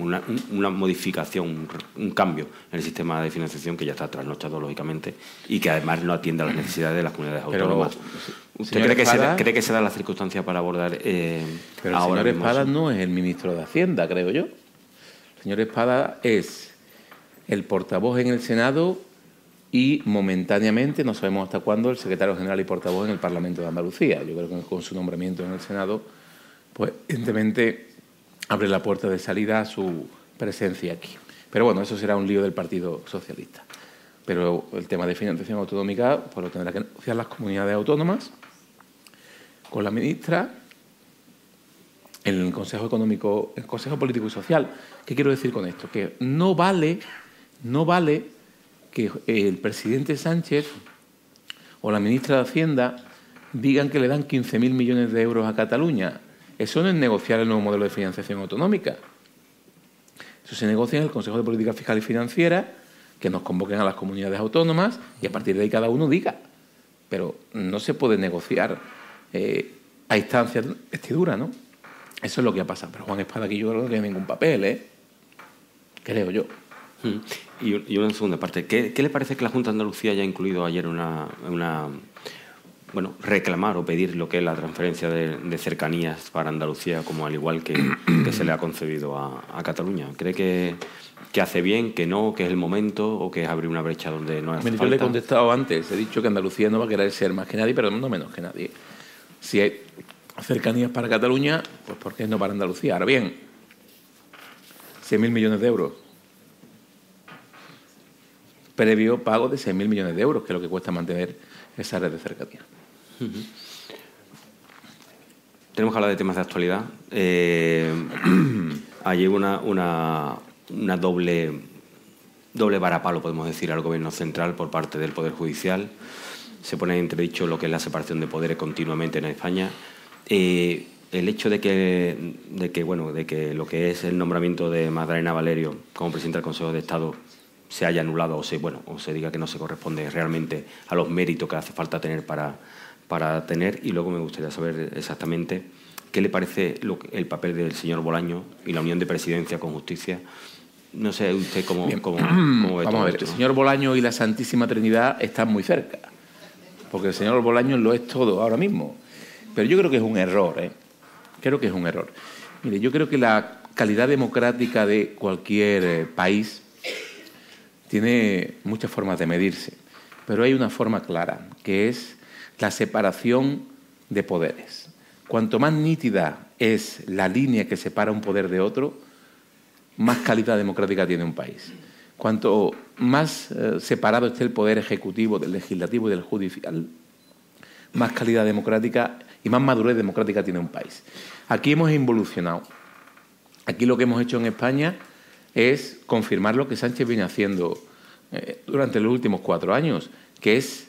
una, modificación, un, cambio en el sistema de financiación que ya está trasnochado, lógicamente, y que además no atiende a las necesidades de las comunidades autónomas. ¿Usted cree que, se da, cree que se da la circunstancia para abordar eh, Pero el señor Espada no es el ministro de Hacienda, creo yo. El señor Espada es el portavoz en el Senado y momentáneamente, no sabemos hasta cuándo, el secretario general y portavoz en el Parlamento de Andalucía. Yo creo que con su nombramiento en el Senado, pues evidentemente abre la puerta de salida a su presencia aquí. Pero bueno, eso será un lío del Partido Socialista. Pero el tema de financiación autonómica pues lo tendrá que negociar las comunidades autónomas con la ministra en el Consejo Económico, el Consejo Político y Social. ¿Qué quiero decir con esto? Que no vale, no vale que el presidente Sánchez o la ministra de Hacienda digan que le dan 15.000 millones de euros a Cataluña. Eso no es negociar el nuevo modelo de financiación autonómica. Eso se negocia en el Consejo de Política Fiscal y Financiera, que nos convoquen a las comunidades autónomas y a partir de ahí cada uno diga. Pero no se puede negociar eh, a instancias de vestidura, ¿no? Eso es lo que ha pasado. Pero Juan Espada aquí yo creo que no tiene ningún papel, ¿eh? Creo yo. Y, una segunda parte. ¿Qué, le parece que la Junta de Andalucía haya incluido ayer una, una bueno, reclamar o pedir lo que es la transferencia de, cercanías para Andalucía, como al igual que, se le ha concedido a, Cataluña? ¿Cree que, que, hace bien, que no, que es el momento o que es abrir una brecha donde no hace Yo le he contestado antes, he dicho que Andalucía no va a querer ser más que nadie, pero no menos que nadie. Si hay cercanías para Cataluña, pues ¿por qué no para Andalucía? Ahora bien, 100.000 millones de euros previo pago de 6.000 millones de euros, que es lo que cuesta mantener esa red de cercanía. Tenemos que hablar de temas de actualidad. Eh, ayer una, una, una doble, doble varapalo, podemos decir, al Gobierno central por parte del Poder Judicial. Se pone en entredicho lo que es la separación de poderes continuamente en España. Eh, el hecho de que, de que, bueno, de que lo que es el nombramiento de Magdalena Valerio como presidenta del Consejo de Estado se haya anulado o se, bueno, o se diga que no se corresponde realmente a los méritos que hace falta tener para, para tener. Y luego me gustaría saber exactamente qué le parece el papel del señor Bolaño y la unión de presidencia con justicia. No sé usted cómo, cómo, Vamos a ver, el señor Bolaño y la Santísima Trinidad están muy cerca, porque el señor Bolaño lo es todo ahora mismo. Pero yo creo que es un error, ¿eh? Creo que es un error. Mire, yo creo que la calidad democrática de cualquier eh, país tiene muchas formas de medirse, pero hay una forma clara, que es la separación de poderes. Cuanto más nítida es la línea que separa un poder de otro, más calidad democrática tiene un país. Cuanto más eh, separado esté el poder ejecutivo del legislativo y del judicial, más calidad democrática y más madurez democrática tiene un país. Aquí hemos involucionado. Aquí lo que hemos hecho en España es confirmar lo que Sánchez viene haciendo eh, durante los últimos cuatro años, que es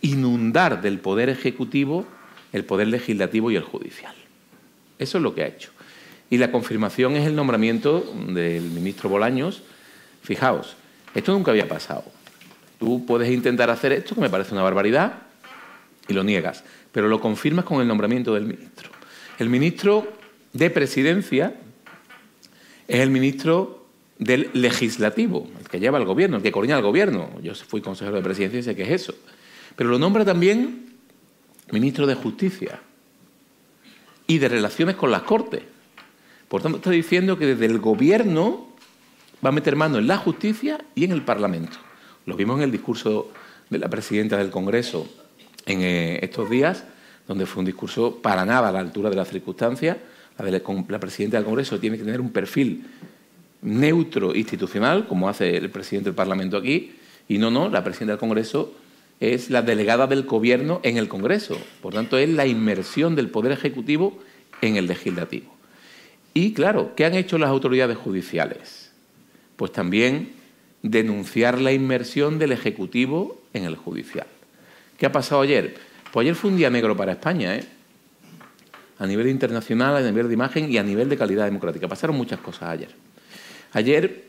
inundar del poder ejecutivo el poder legislativo y el judicial. Eso es lo que ha hecho. Y la confirmación es el nombramiento del ministro Bolaños. Fijaos, esto nunca había pasado. Tú puedes intentar hacer esto, que me parece una barbaridad, y lo niegas, pero lo confirmas con el nombramiento del ministro. El ministro de Presidencia es el ministro del Legislativo, el que lleva el gobierno, el que coordina el gobierno. Yo fui consejero de Presidencia y sé qué es eso. Pero lo nombra también ministro de Justicia y de Relaciones con las Cortes. Por tanto, está diciendo que desde el gobierno va a meter mano en la justicia y en el Parlamento. Lo vimos en el discurso de la presidenta del Congreso en eh, estos días, donde fue un discurso para nada a la altura de las circunstancias. La, la presidenta del Congreso tiene que tener un perfil neutro institucional, como hace el presidente del Parlamento aquí, y no, no, la presidenta del Congreso es la delegada del Gobierno en el Congreso. Por tanto, es la inmersión del Poder Ejecutivo en el Legislativo. Y, claro, ¿qué han hecho las autoridades judiciales? Pues también denunciar la inmersión del Ejecutivo en el Judicial. ¿Qué ha pasado ayer? Pues ayer fue un día negro para España, ¿eh? a nivel internacional, a nivel de imagen y a nivel de calidad democrática. Pasaron muchas cosas ayer. Ayer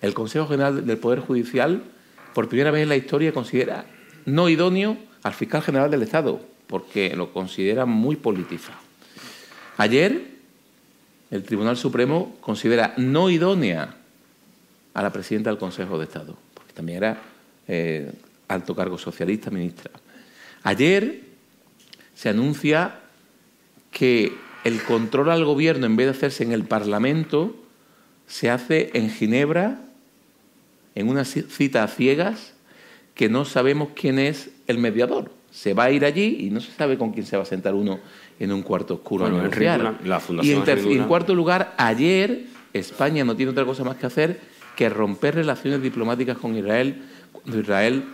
el Consejo General del Poder Judicial, por primera vez en la historia, considera no idóneo al fiscal general del Estado, porque lo considera muy politizado. Ayer el Tribunal Supremo considera no idónea a la presidenta del Consejo de Estado, porque también era eh, alto cargo socialista, ministra. Ayer se anuncia que el control al gobierno, en vez de hacerse en el Parlamento, se hace en Ginebra, en una cita a ciegas, que no sabemos quién es el mediador. Se va a ir allí y no se sabe con quién se va a sentar uno en un cuarto oscuro a negociar. La y en cuarto lugar, ayer España no tiene otra cosa más que hacer que romper relaciones diplomáticas con Israel cuando Israel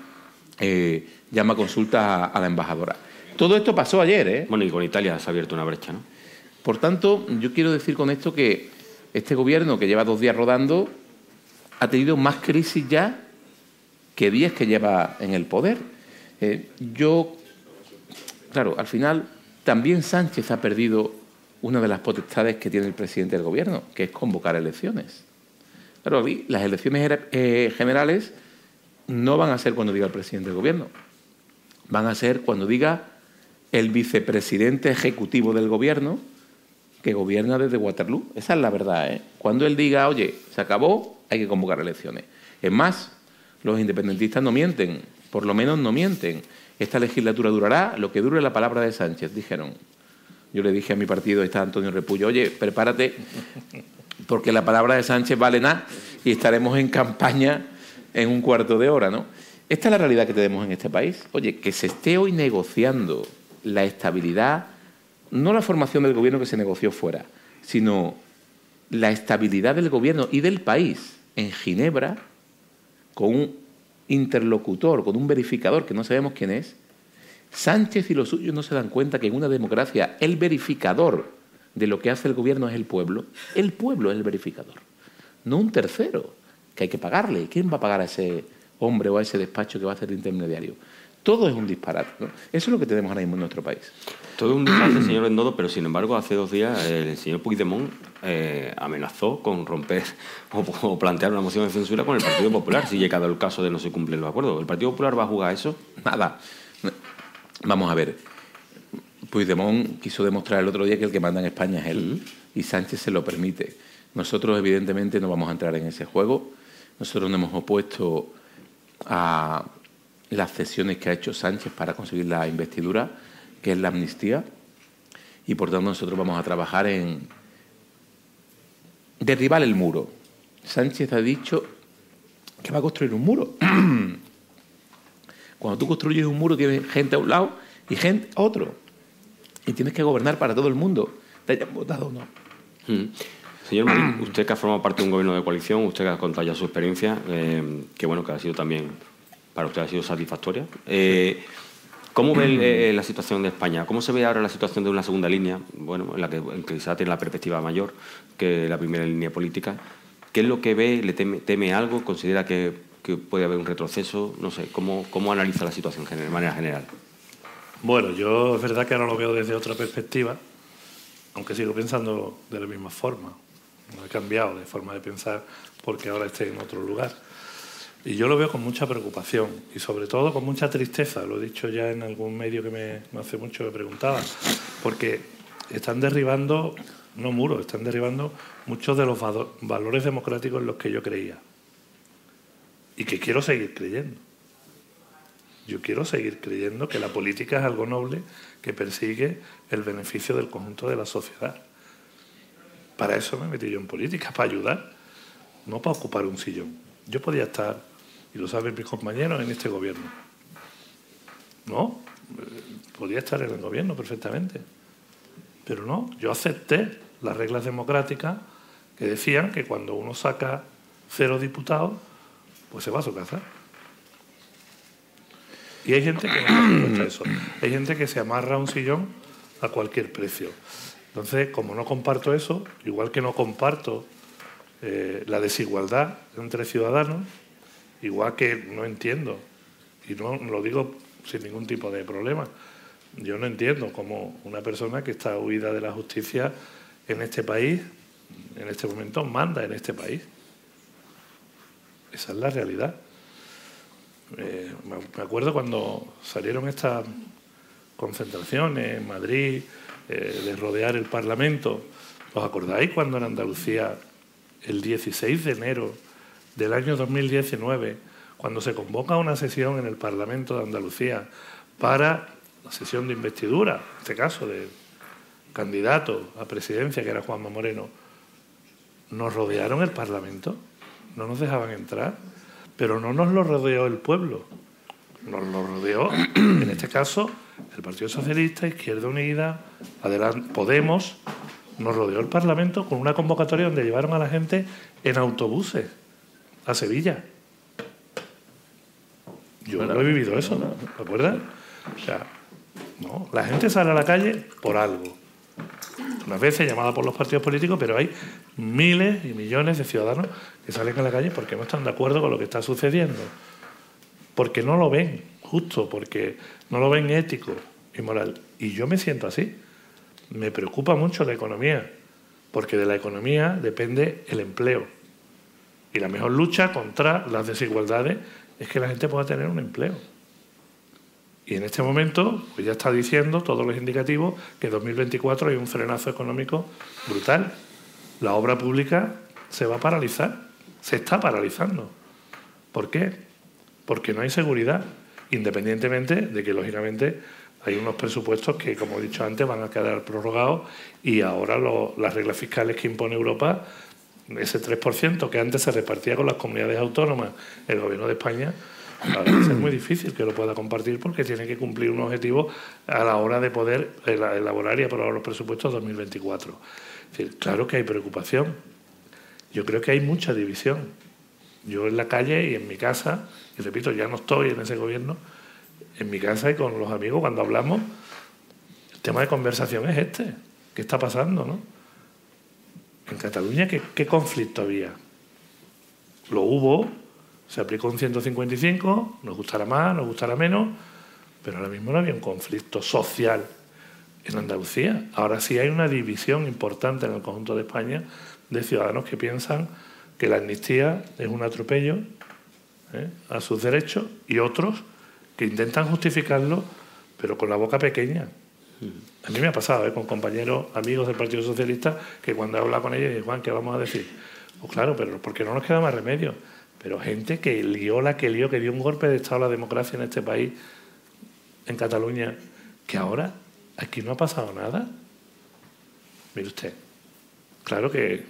eh, llama consulta a, la embajadora. Todo esto pasó ayer, ¿eh? Bueno, y con Italia se ha abierto una brecha, ¿no? Por tanto, yo quiero decir con esto que este gobierno, que lleva dos días rodando, ha tenido más crisis ya que días que lleva en el poder. Eh, yo, claro, al final también Sánchez ha perdido una de las potestades que tiene el presidente del gobierno, que es convocar elecciones. Claro, las elecciones eh, generales no van a ser cuando diga el presidente del gobierno, van a ser cuando diga el vicepresidente ejecutivo del gobierno que gobierna desde Waterloo. Esa es la verdad. ¿eh? Cuando él diga, oye, se acabó, hay que convocar elecciones. Es más, los independentistas no mienten, por lo menos no mienten. Esta legislatura durará lo que dure la palabra de Sánchez, dijeron. Yo le dije a mi partido, está Antonio Repullo, oye, prepárate, porque la palabra de Sánchez vale nada y estaremos en campaña en un cuarto de hora, ¿no? Esta es la realidad que tenemos en este país. Oye, que se esté hoy negociando la estabilidad, no la formación del gobierno que se negoció fuera, sino la estabilidad del gobierno y del país en Ginebra, con interlocutor, con un verificador que no sabemos quién es, Sánchez y los suyos no se dan cuenta que en una democracia el verificador de lo que hace el gobierno es el pueblo. El pueblo es el verificador, no un tercero que hay que pagarle. ¿Quién va a pagar a ese hombre o a ese despacho que va a ser intermediario? Todo es un disparate. ¿no? Eso es lo que tenemos ahora mismo en nuestro país. Todo es un disparate, señor Bendodo, pero sin embargo, hace dos días el señor Puigdemont eh, amenazó con romper o, plantear una moción de censura con el Partido Popular si llegado el caso de no se cumplir los acuerdos. ¿El Partido Popular va a jugar eso? Nada. Vamos a ver. Puigdemont quiso demostrar el otro día que el que manda en España es él y Sánchez se lo permite. Nosotros, evidentemente, no vamos a entrar en ese juego. Nosotros nos hemos opuesto a las cesiones que ha hecho Sánchez para conseguir la investidura, que es la amnistía, y por tanto nosotros vamos a trabajar en derribar el muro. Sánchez ha dicho que va a construir un muro. Cuando tú construyes un muro tienes gente a un lado y gente a otro. Y tienes que gobernar para todo el mundo, te hayan votado o no. Mm. Señor Marín, usted que ha formado parte de un gobierno de coalición, usted que ha contado ya su experiencia, eh, que bueno, que ha sido también, para usted ha sido satisfactoria. Eh, ¿Cómo ve eh, la situación de España? ¿Cómo se ve ahora la situación de una segunda línea, bueno, en la que, en quizá tiene la perspectiva mayor que la primera línea política? ¿Qué es lo que ve? ¿Le teme, algo? ¿Considera que, que, puede haber un retroceso? No sé, ¿cómo, cómo analiza la situación de manera general? Bueno, yo es verdad que ahora lo veo desde otra perspectiva, aunque sigo pensando de la misma forma. No he cambiado de forma de pensar porque ahora esté en otro lugar. Y yo lo veo con mucha preocupación y sobre todo con mucha tristeza, lo he dicho ya en algún medio que me, hace mucho me preguntaba, porque están derribando, no muros, están derribando muchos de los valores democráticos en los que yo creía y que quiero seguir creyendo. Yo quiero seguir creyendo que la política es algo noble que persigue el beneficio del conjunto de la sociedad. Para eso me metí yo en política, para ayudar, no para ocupar un sillón. Yo podía estar y lo saben mis compañeros en este gobierno. No, podía estar en el gobierno perfectamente. Pero no, yo acepté las reglas democráticas que decían que cuando uno saca cero diputados, pues se va a su casa. Y hay gente que no eso. Hay gente que se amarra un sillón a cualquier precio. Entonces, como no comparto eso, igual que no comparto eh, la desigualdad entre ciudadanos, Igual que no entiendo, y no lo digo sin ningún tipo de problema, yo no entiendo cómo una persona que está huida de la justicia en este país, en este momento, manda en este país. Esa es la realidad. Eh, me acuerdo cuando salieron estas concentraciones en Madrid, eh, de rodear el Parlamento. ¿Os acordáis cuando en Andalucía, el 16 de enero del año 2019, cuando se convoca una sesión en el Parlamento de Andalucía para la sesión de investidura, en este caso del candidato a presidencia, que era Juanma Moreno, nos rodearon el Parlamento, no nos dejaban entrar, pero no nos lo rodeó el pueblo, nos lo rodeó, en este caso, el Partido Socialista, Izquierda Unida, Podemos, nos rodeó el Parlamento con una convocatoria donde llevaron a la gente en autobuses a Sevilla. Yo no he vivido eso, ¿te acuerdas? O sea, no, la gente sale a la calle por algo. Unas veces llamada por los partidos políticos, pero hay miles y millones de ciudadanos que salen a la calle porque no están de acuerdo con lo que está sucediendo. Porque no lo ven justo, porque no lo ven ético y moral. Y yo me siento así. Me preocupa mucho la economía, porque de la economía depende el empleo. Y la mejor lucha contra las desigualdades es que la gente pueda tener un empleo. Y en este momento, pues ya está diciendo todos los indicativos que en 2024 hay un frenazo económico brutal. La obra pública se va a paralizar, se está paralizando. ¿Por qué? Porque no hay seguridad, independientemente de que, lógicamente, hay unos presupuestos que, como he dicho antes, van a quedar prorrogados y ahora las reglas fiscales que impone Europa ese 3% que antes se repartía con las comunidades autónomas, el gobierno de España, va a ser muy difícil que lo pueda compartir porque tiene que cumplir un objetivo a la hora de poder elaborar y aprobar los presupuestos 2024. Es decir, claro que hay preocupación. Yo creo que hay mucha división. Yo en la calle y en mi casa, y repito, ya no estoy en ese gobierno, en mi casa y con los amigos cuando hablamos, el tema de conversación es este. ¿Qué está pasando, no? En Cataluña, ¿qué, conflicto había? Lo hubo, se aplicó un 155, nos gustará más, nos gustará menos, pero ahora mismo no había un conflicto social en Andalucía. Ahora sí hay una división importante en el conjunto de España de ciudadanos que piensan que la amnistía es un atropello ¿eh? a sus derechos y otros que intentan justificarlo, pero con la boca pequeña. A mí me ha pasado ¿eh? con compañeros, amigos del Partido Socialista, que cuando he hablado con ellos, Juan, ¿qué vamos a decir? Pues claro, pero porque no nos queda más remedio. Pero gente que lió la que lió, que dio un golpe de Estado a la democracia en este país, en Cataluña, que ahora aquí no ha pasado nada. Mire usted, claro que,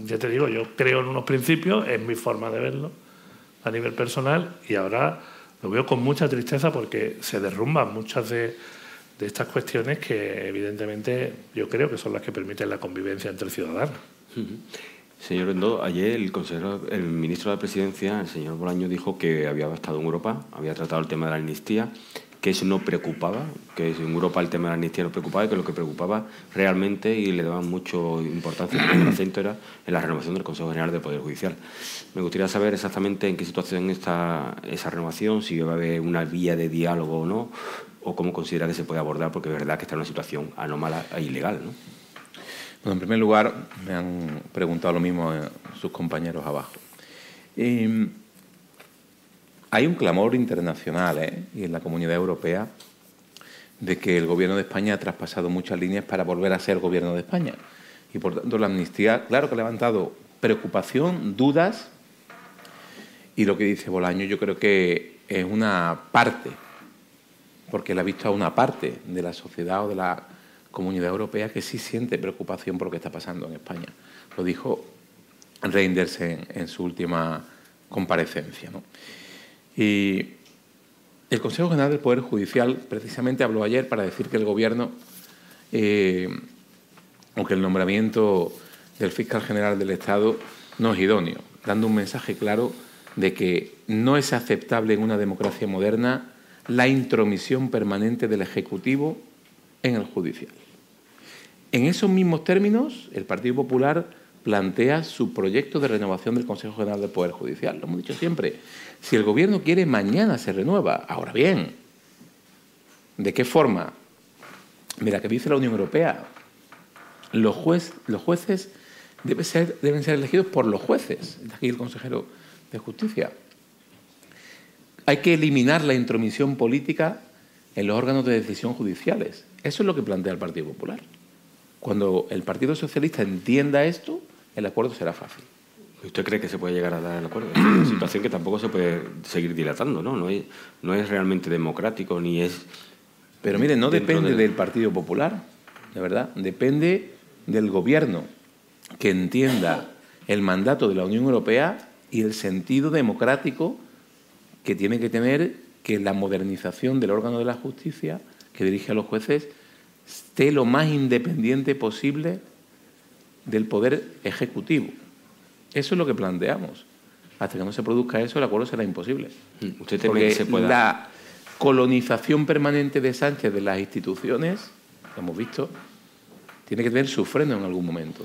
ya te digo, yo creo en unos principios, es mi forma de verlo a nivel personal y ahora lo veo con mucha tristeza porque se derrumban muchas de, de estas cuestiones que evidentemente yo creo que son las que permiten la convivencia entre ciudadanos. Señor Bendodo, ayer el, consejero, el ministro de la Presidencia, el señor Bolaño, dijo que había estado en Europa, había tratado el tema de la amnistía, que eso no preocupaba, que en Europa el tema de la amnistía no preocupaba y que lo que preocupaba realmente y le daban mucho importancia, el acento era en la renovación del Consejo General del Poder Judicial. Me gustaría saber exactamente en qué situación está esa renovación, si va a haber una vía de diálogo o no, o cómo considera que se puede abordar, porque es verdad que está en una situación anómala e ilegal. ¿no? Bueno, en primer lugar, me han preguntado lo mismo sus compañeros abajo. Y hay un clamor internacional ¿eh? y en la comunidad europea de que el gobierno de España ha traspasado muchas líneas para volver a ser gobierno de España. Y por tanto la amnistía, claro que ha levantado preocupación, dudas, y lo que dice Bolaño yo creo que es una parte porque él ha visto a una parte de la sociedad o de la comunidad europea que sí siente preocupación por lo que está pasando en España. Lo dijo Reinders en, su última comparecencia. Y el Consejo General del Poder Judicial precisamente habló ayer para decir que el Gobierno, eh, aunque el nombramiento del fiscal general del Estado no es idóneo, dando un mensaje claro de que no es aceptable en una democracia moderna la intromisión permanente del Ejecutivo en el judicial. En esos mismos términos, el Partido Popular plantea su proyecto de renovación del Consejo General del Poder Judicial. Lo hemos dicho siempre. Si el Gobierno quiere, mañana se renueva. Ahora bien, ¿de qué forma? Mira, que dice la Unión Europea, los, los jueces deben ser, elegidos por los jueces. Aquí el consejero de Justicia. Hay que eliminar la intromisión política en los órganos de decisión judiciales. Eso es lo que plantea el Partido Popular. Cuando el Partido Socialista entienda esto, el acuerdo será fácil. ¿Usted cree que se puede llegar a dar el acuerdo? Es una situación que tampoco se puede seguir dilatando, ¿no? No es, no es realmente democrático ni es... Pero mire, no depende del Partido Popular, de verdad. Depende del Gobierno que entienda el mandato de la Unión Europea y el sentido democrático que tiene que tener que la modernización del órgano de la justicia que dirige a los jueces esté lo más independiente posible del poder ejecutivo. Eso es lo que planteamos. Hasta que no se produzca eso, el acuerdo será imposible. Mm, ¿Usted Porque que se pueda... la colonización permanente de Sánchez de las instituciones, lo hemos visto, tiene que tener su freno en algún momento.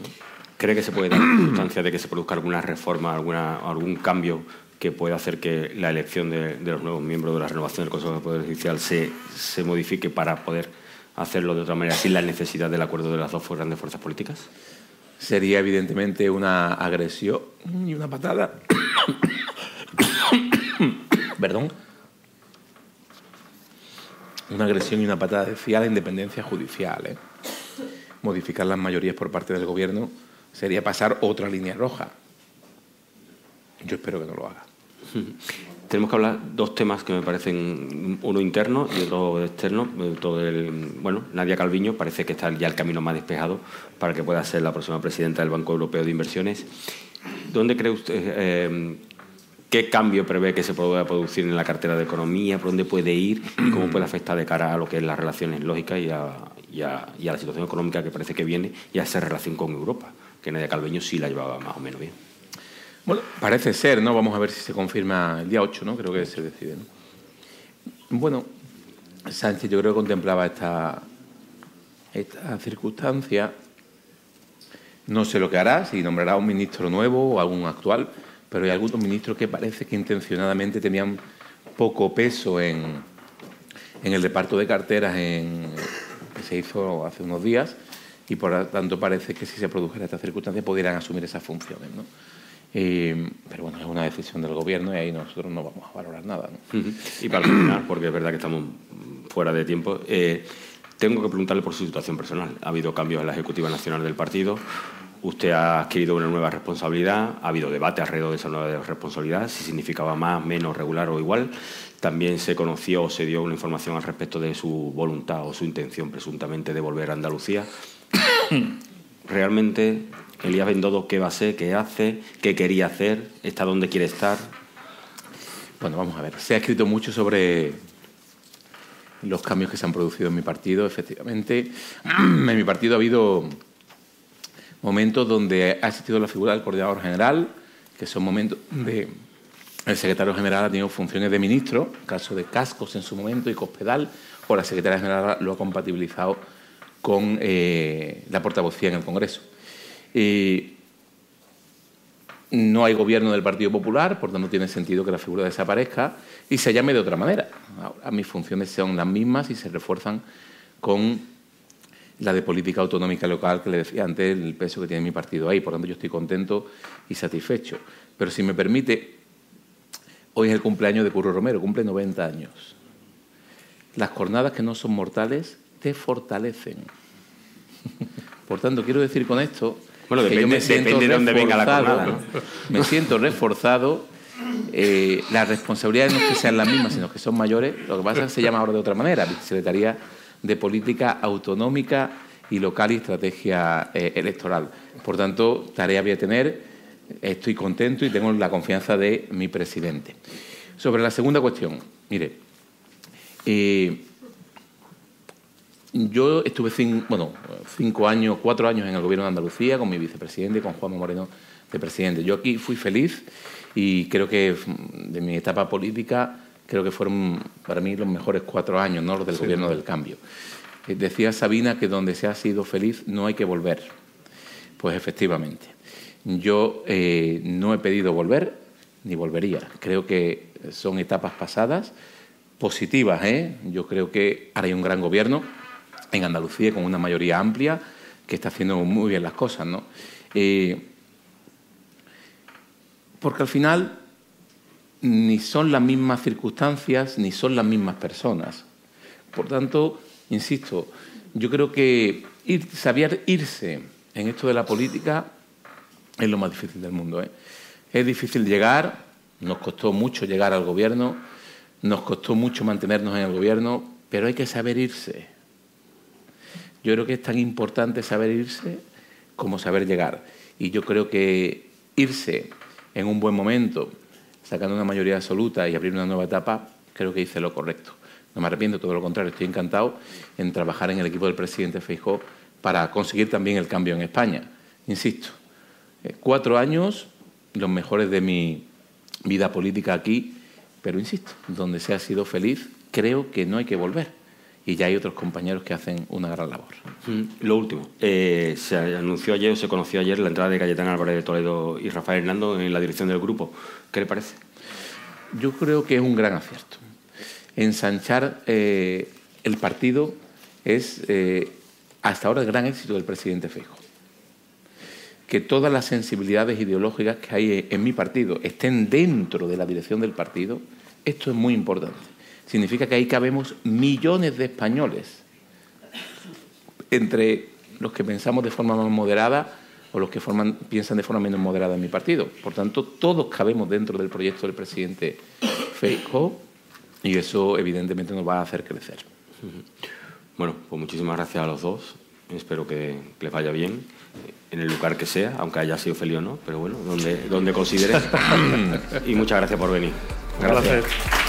¿Cree que se puede dar circunstancia de que se produzca alguna reforma, alguna, algún cambio que puede hacer que la elección de, los nuevos miembros de la renovación del Consejo de Poder Judicial se, se modifique para poder hacerlo de otra manera sin la necesidad del acuerdo de las dos grandes fuerzas políticas? Sería evidentemente una agresión y una patada. Perdón. Una agresión y una patada decía la independencia judicial. ¿eh? Modificar las mayorías por parte del Gobierno sería pasar otra línea roja. Yo espero que no lo haga. Tenemos que hablar dos temas que me parecen uno interno y otro externo. Todo el, bueno, Nadia Calviño parece que está ya el camino más despejado para que pueda ser la próxima presidenta del Banco Europeo de Inversiones. ¿Dónde cree usted eh, qué cambio prevé que se pueda producir en la cartera de economía, por dónde puede ir y cómo puede afectar de cara a lo que es las relaciones lógicas y y a la situación económica que parece que viene y a esa relación con Europa, que Nadia Calviño sí la llevaba más o menos bien? Bueno, parece ser, ¿no? Vamos a ver si se confirma el día 8, ¿no? Creo que se decide, ¿no? Bueno, Sánchez yo creo que contemplaba esta, circunstancia. No sé lo que hará, si nombrará un ministro nuevo o algún actual, pero hay algunos ministros que parece que intencionadamente tenían poco peso en, en el reparto de carteras en, que se hizo hace unos días y por tanto parece que si se produjera esta circunstancia pudieran asumir esas funciones. ¿no? Eh, pero bueno, es una decisión del gobierno y ahí nosotros no vamos a valorar nada. ¿no? Y para terminar, porque es verdad que estamos fuera de tiempo, eh, tengo que preguntarle por su situación personal. Ha habido cambios en la Ejecutiva Nacional del partido. Usted ha adquirido una nueva responsabilidad, ha habido debate alrededor de esa nueva responsabilidad, si significaba más, menos, regular o igual. También se conoció o se dio una información al respecto de su voluntad o su intención presuntamente de volver a Andalucía. Realmente, Elías Bendodo, ¿qué va a ser? ¿Qué hace? ¿Qué quería hacer? ¿Está donde quiere estar? Bueno, vamos a ver. Se ha escrito mucho sobre los cambios que se han producido en mi partido, efectivamente. En mi partido ha habido momentos donde ha existido la figura del coordinador general, que son momentos donde el secretario general ha tenido funciones de ministro, caso de Cascos en su momento y Cospedal, o la secretaria general lo ha compatibilizado con eh, la portavocía en el Congreso. Eh, no hay gobierno del Partido Popular, por tanto no tiene sentido que la figura desaparezca y se llame de otra manera. Ahora mis funciones son las mismas y se refuerzan con la de política autonómica local que le decía antes, el peso que tiene mi partido ahí. Por tanto, yo estoy contento y satisfecho. Pero si me permite, hoy es el cumpleaños de Curro Romero, cumple 90 años. Las jornadas que no son mortales te fortalecen. Por tanto, quiero decir con esto bueno, que yo depende, me depende de dónde venga la jornada. ¿no? Me siento reforzado. eh, las responsabilidades no es que sean las mismas, sino que son mayores. Lo que pasa es que se llama ahora de otra manera, Secretaría de Política Autonómica y Local y Estrategia eh, Electoral. Por tanto, tarea voy a tener. Estoy contento y tengo la confianza de mi presidente. Sobre la segunda cuestión, mire, eh, yo estuve cin- bueno, cinco años, cuatro años en el gobierno de Andalucía con mi vicepresidente, con Juan Moreno de presidente. Yo aquí fui feliz y creo que de mi etapa política creo que fueron para mí los mejores cuatro años ¿no? los del gobierno del cambio. Eh, Decía Sabina que donde se ha sido feliz no hay que volver. Pues efectivamente, yo eh, no he pedido volver ni volvería. Creo que son etapas pasadas, positivas. ¿eh? Yo creo que ahora hay un gran gobierno en Andalucía con una mayoría amplia que está haciendo muy bien las cosas. ¿no? Eh, porque al final ni son las mismas circunstancias ni son las mismas personas. Por tanto, insisto, yo creo que saber irse en esto de la política es lo más difícil del mundo. ¿eh? Es difícil llegar, nos costó mucho llegar al gobierno, nos costó mucho mantenernos en el gobierno, pero hay que saber irse. Yo creo que es tan importante saber irse como saber llegar. Y yo creo que irse en un buen momento, sacando una mayoría absoluta y abrir una nueva etapa, creo que hice lo correcto. No me arrepiento, todo lo contrario, estoy encantado en trabajar en el equipo del presidente Feijóo para conseguir también el cambio en España. Insisto, eh, cuatro años, los mejores de mi vida política aquí, pero insisto, donde se ha sido feliz, creo que no hay que volver. Y ya hay otros compañeros que hacen una gran labor. Mm, Lo último, eh, se anunció ayer o se conoció ayer la entrada de Cayetán Álvarez de Toledo y Rafael Hernando en la dirección del grupo. ¿Qué le parece? Yo creo que es un gran acierto. Ensanchar eh, el partido es eh, hasta ahora el gran éxito del presidente Feijóo. Que todas las sensibilidades ideológicas que hay en mi partido estén dentro de la dirección del partido, esto es muy importante. Significa que ahí cabemos millones de españoles, entre los que pensamos de forma más moderada o los que forman- piensan de forma menos moderada en mi partido. Por tanto, todos cabemos dentro del proyecto del presidente Feijóo y eso evidentemente nos va a hacer crecer. Bueno, pues muchísimas gracias a los dos. Espero que, que les vaya bien en el lugar que sea, aunque haya sido feliz o no, pero bueno, donde, donde considere. y muchas gracias por venir. Un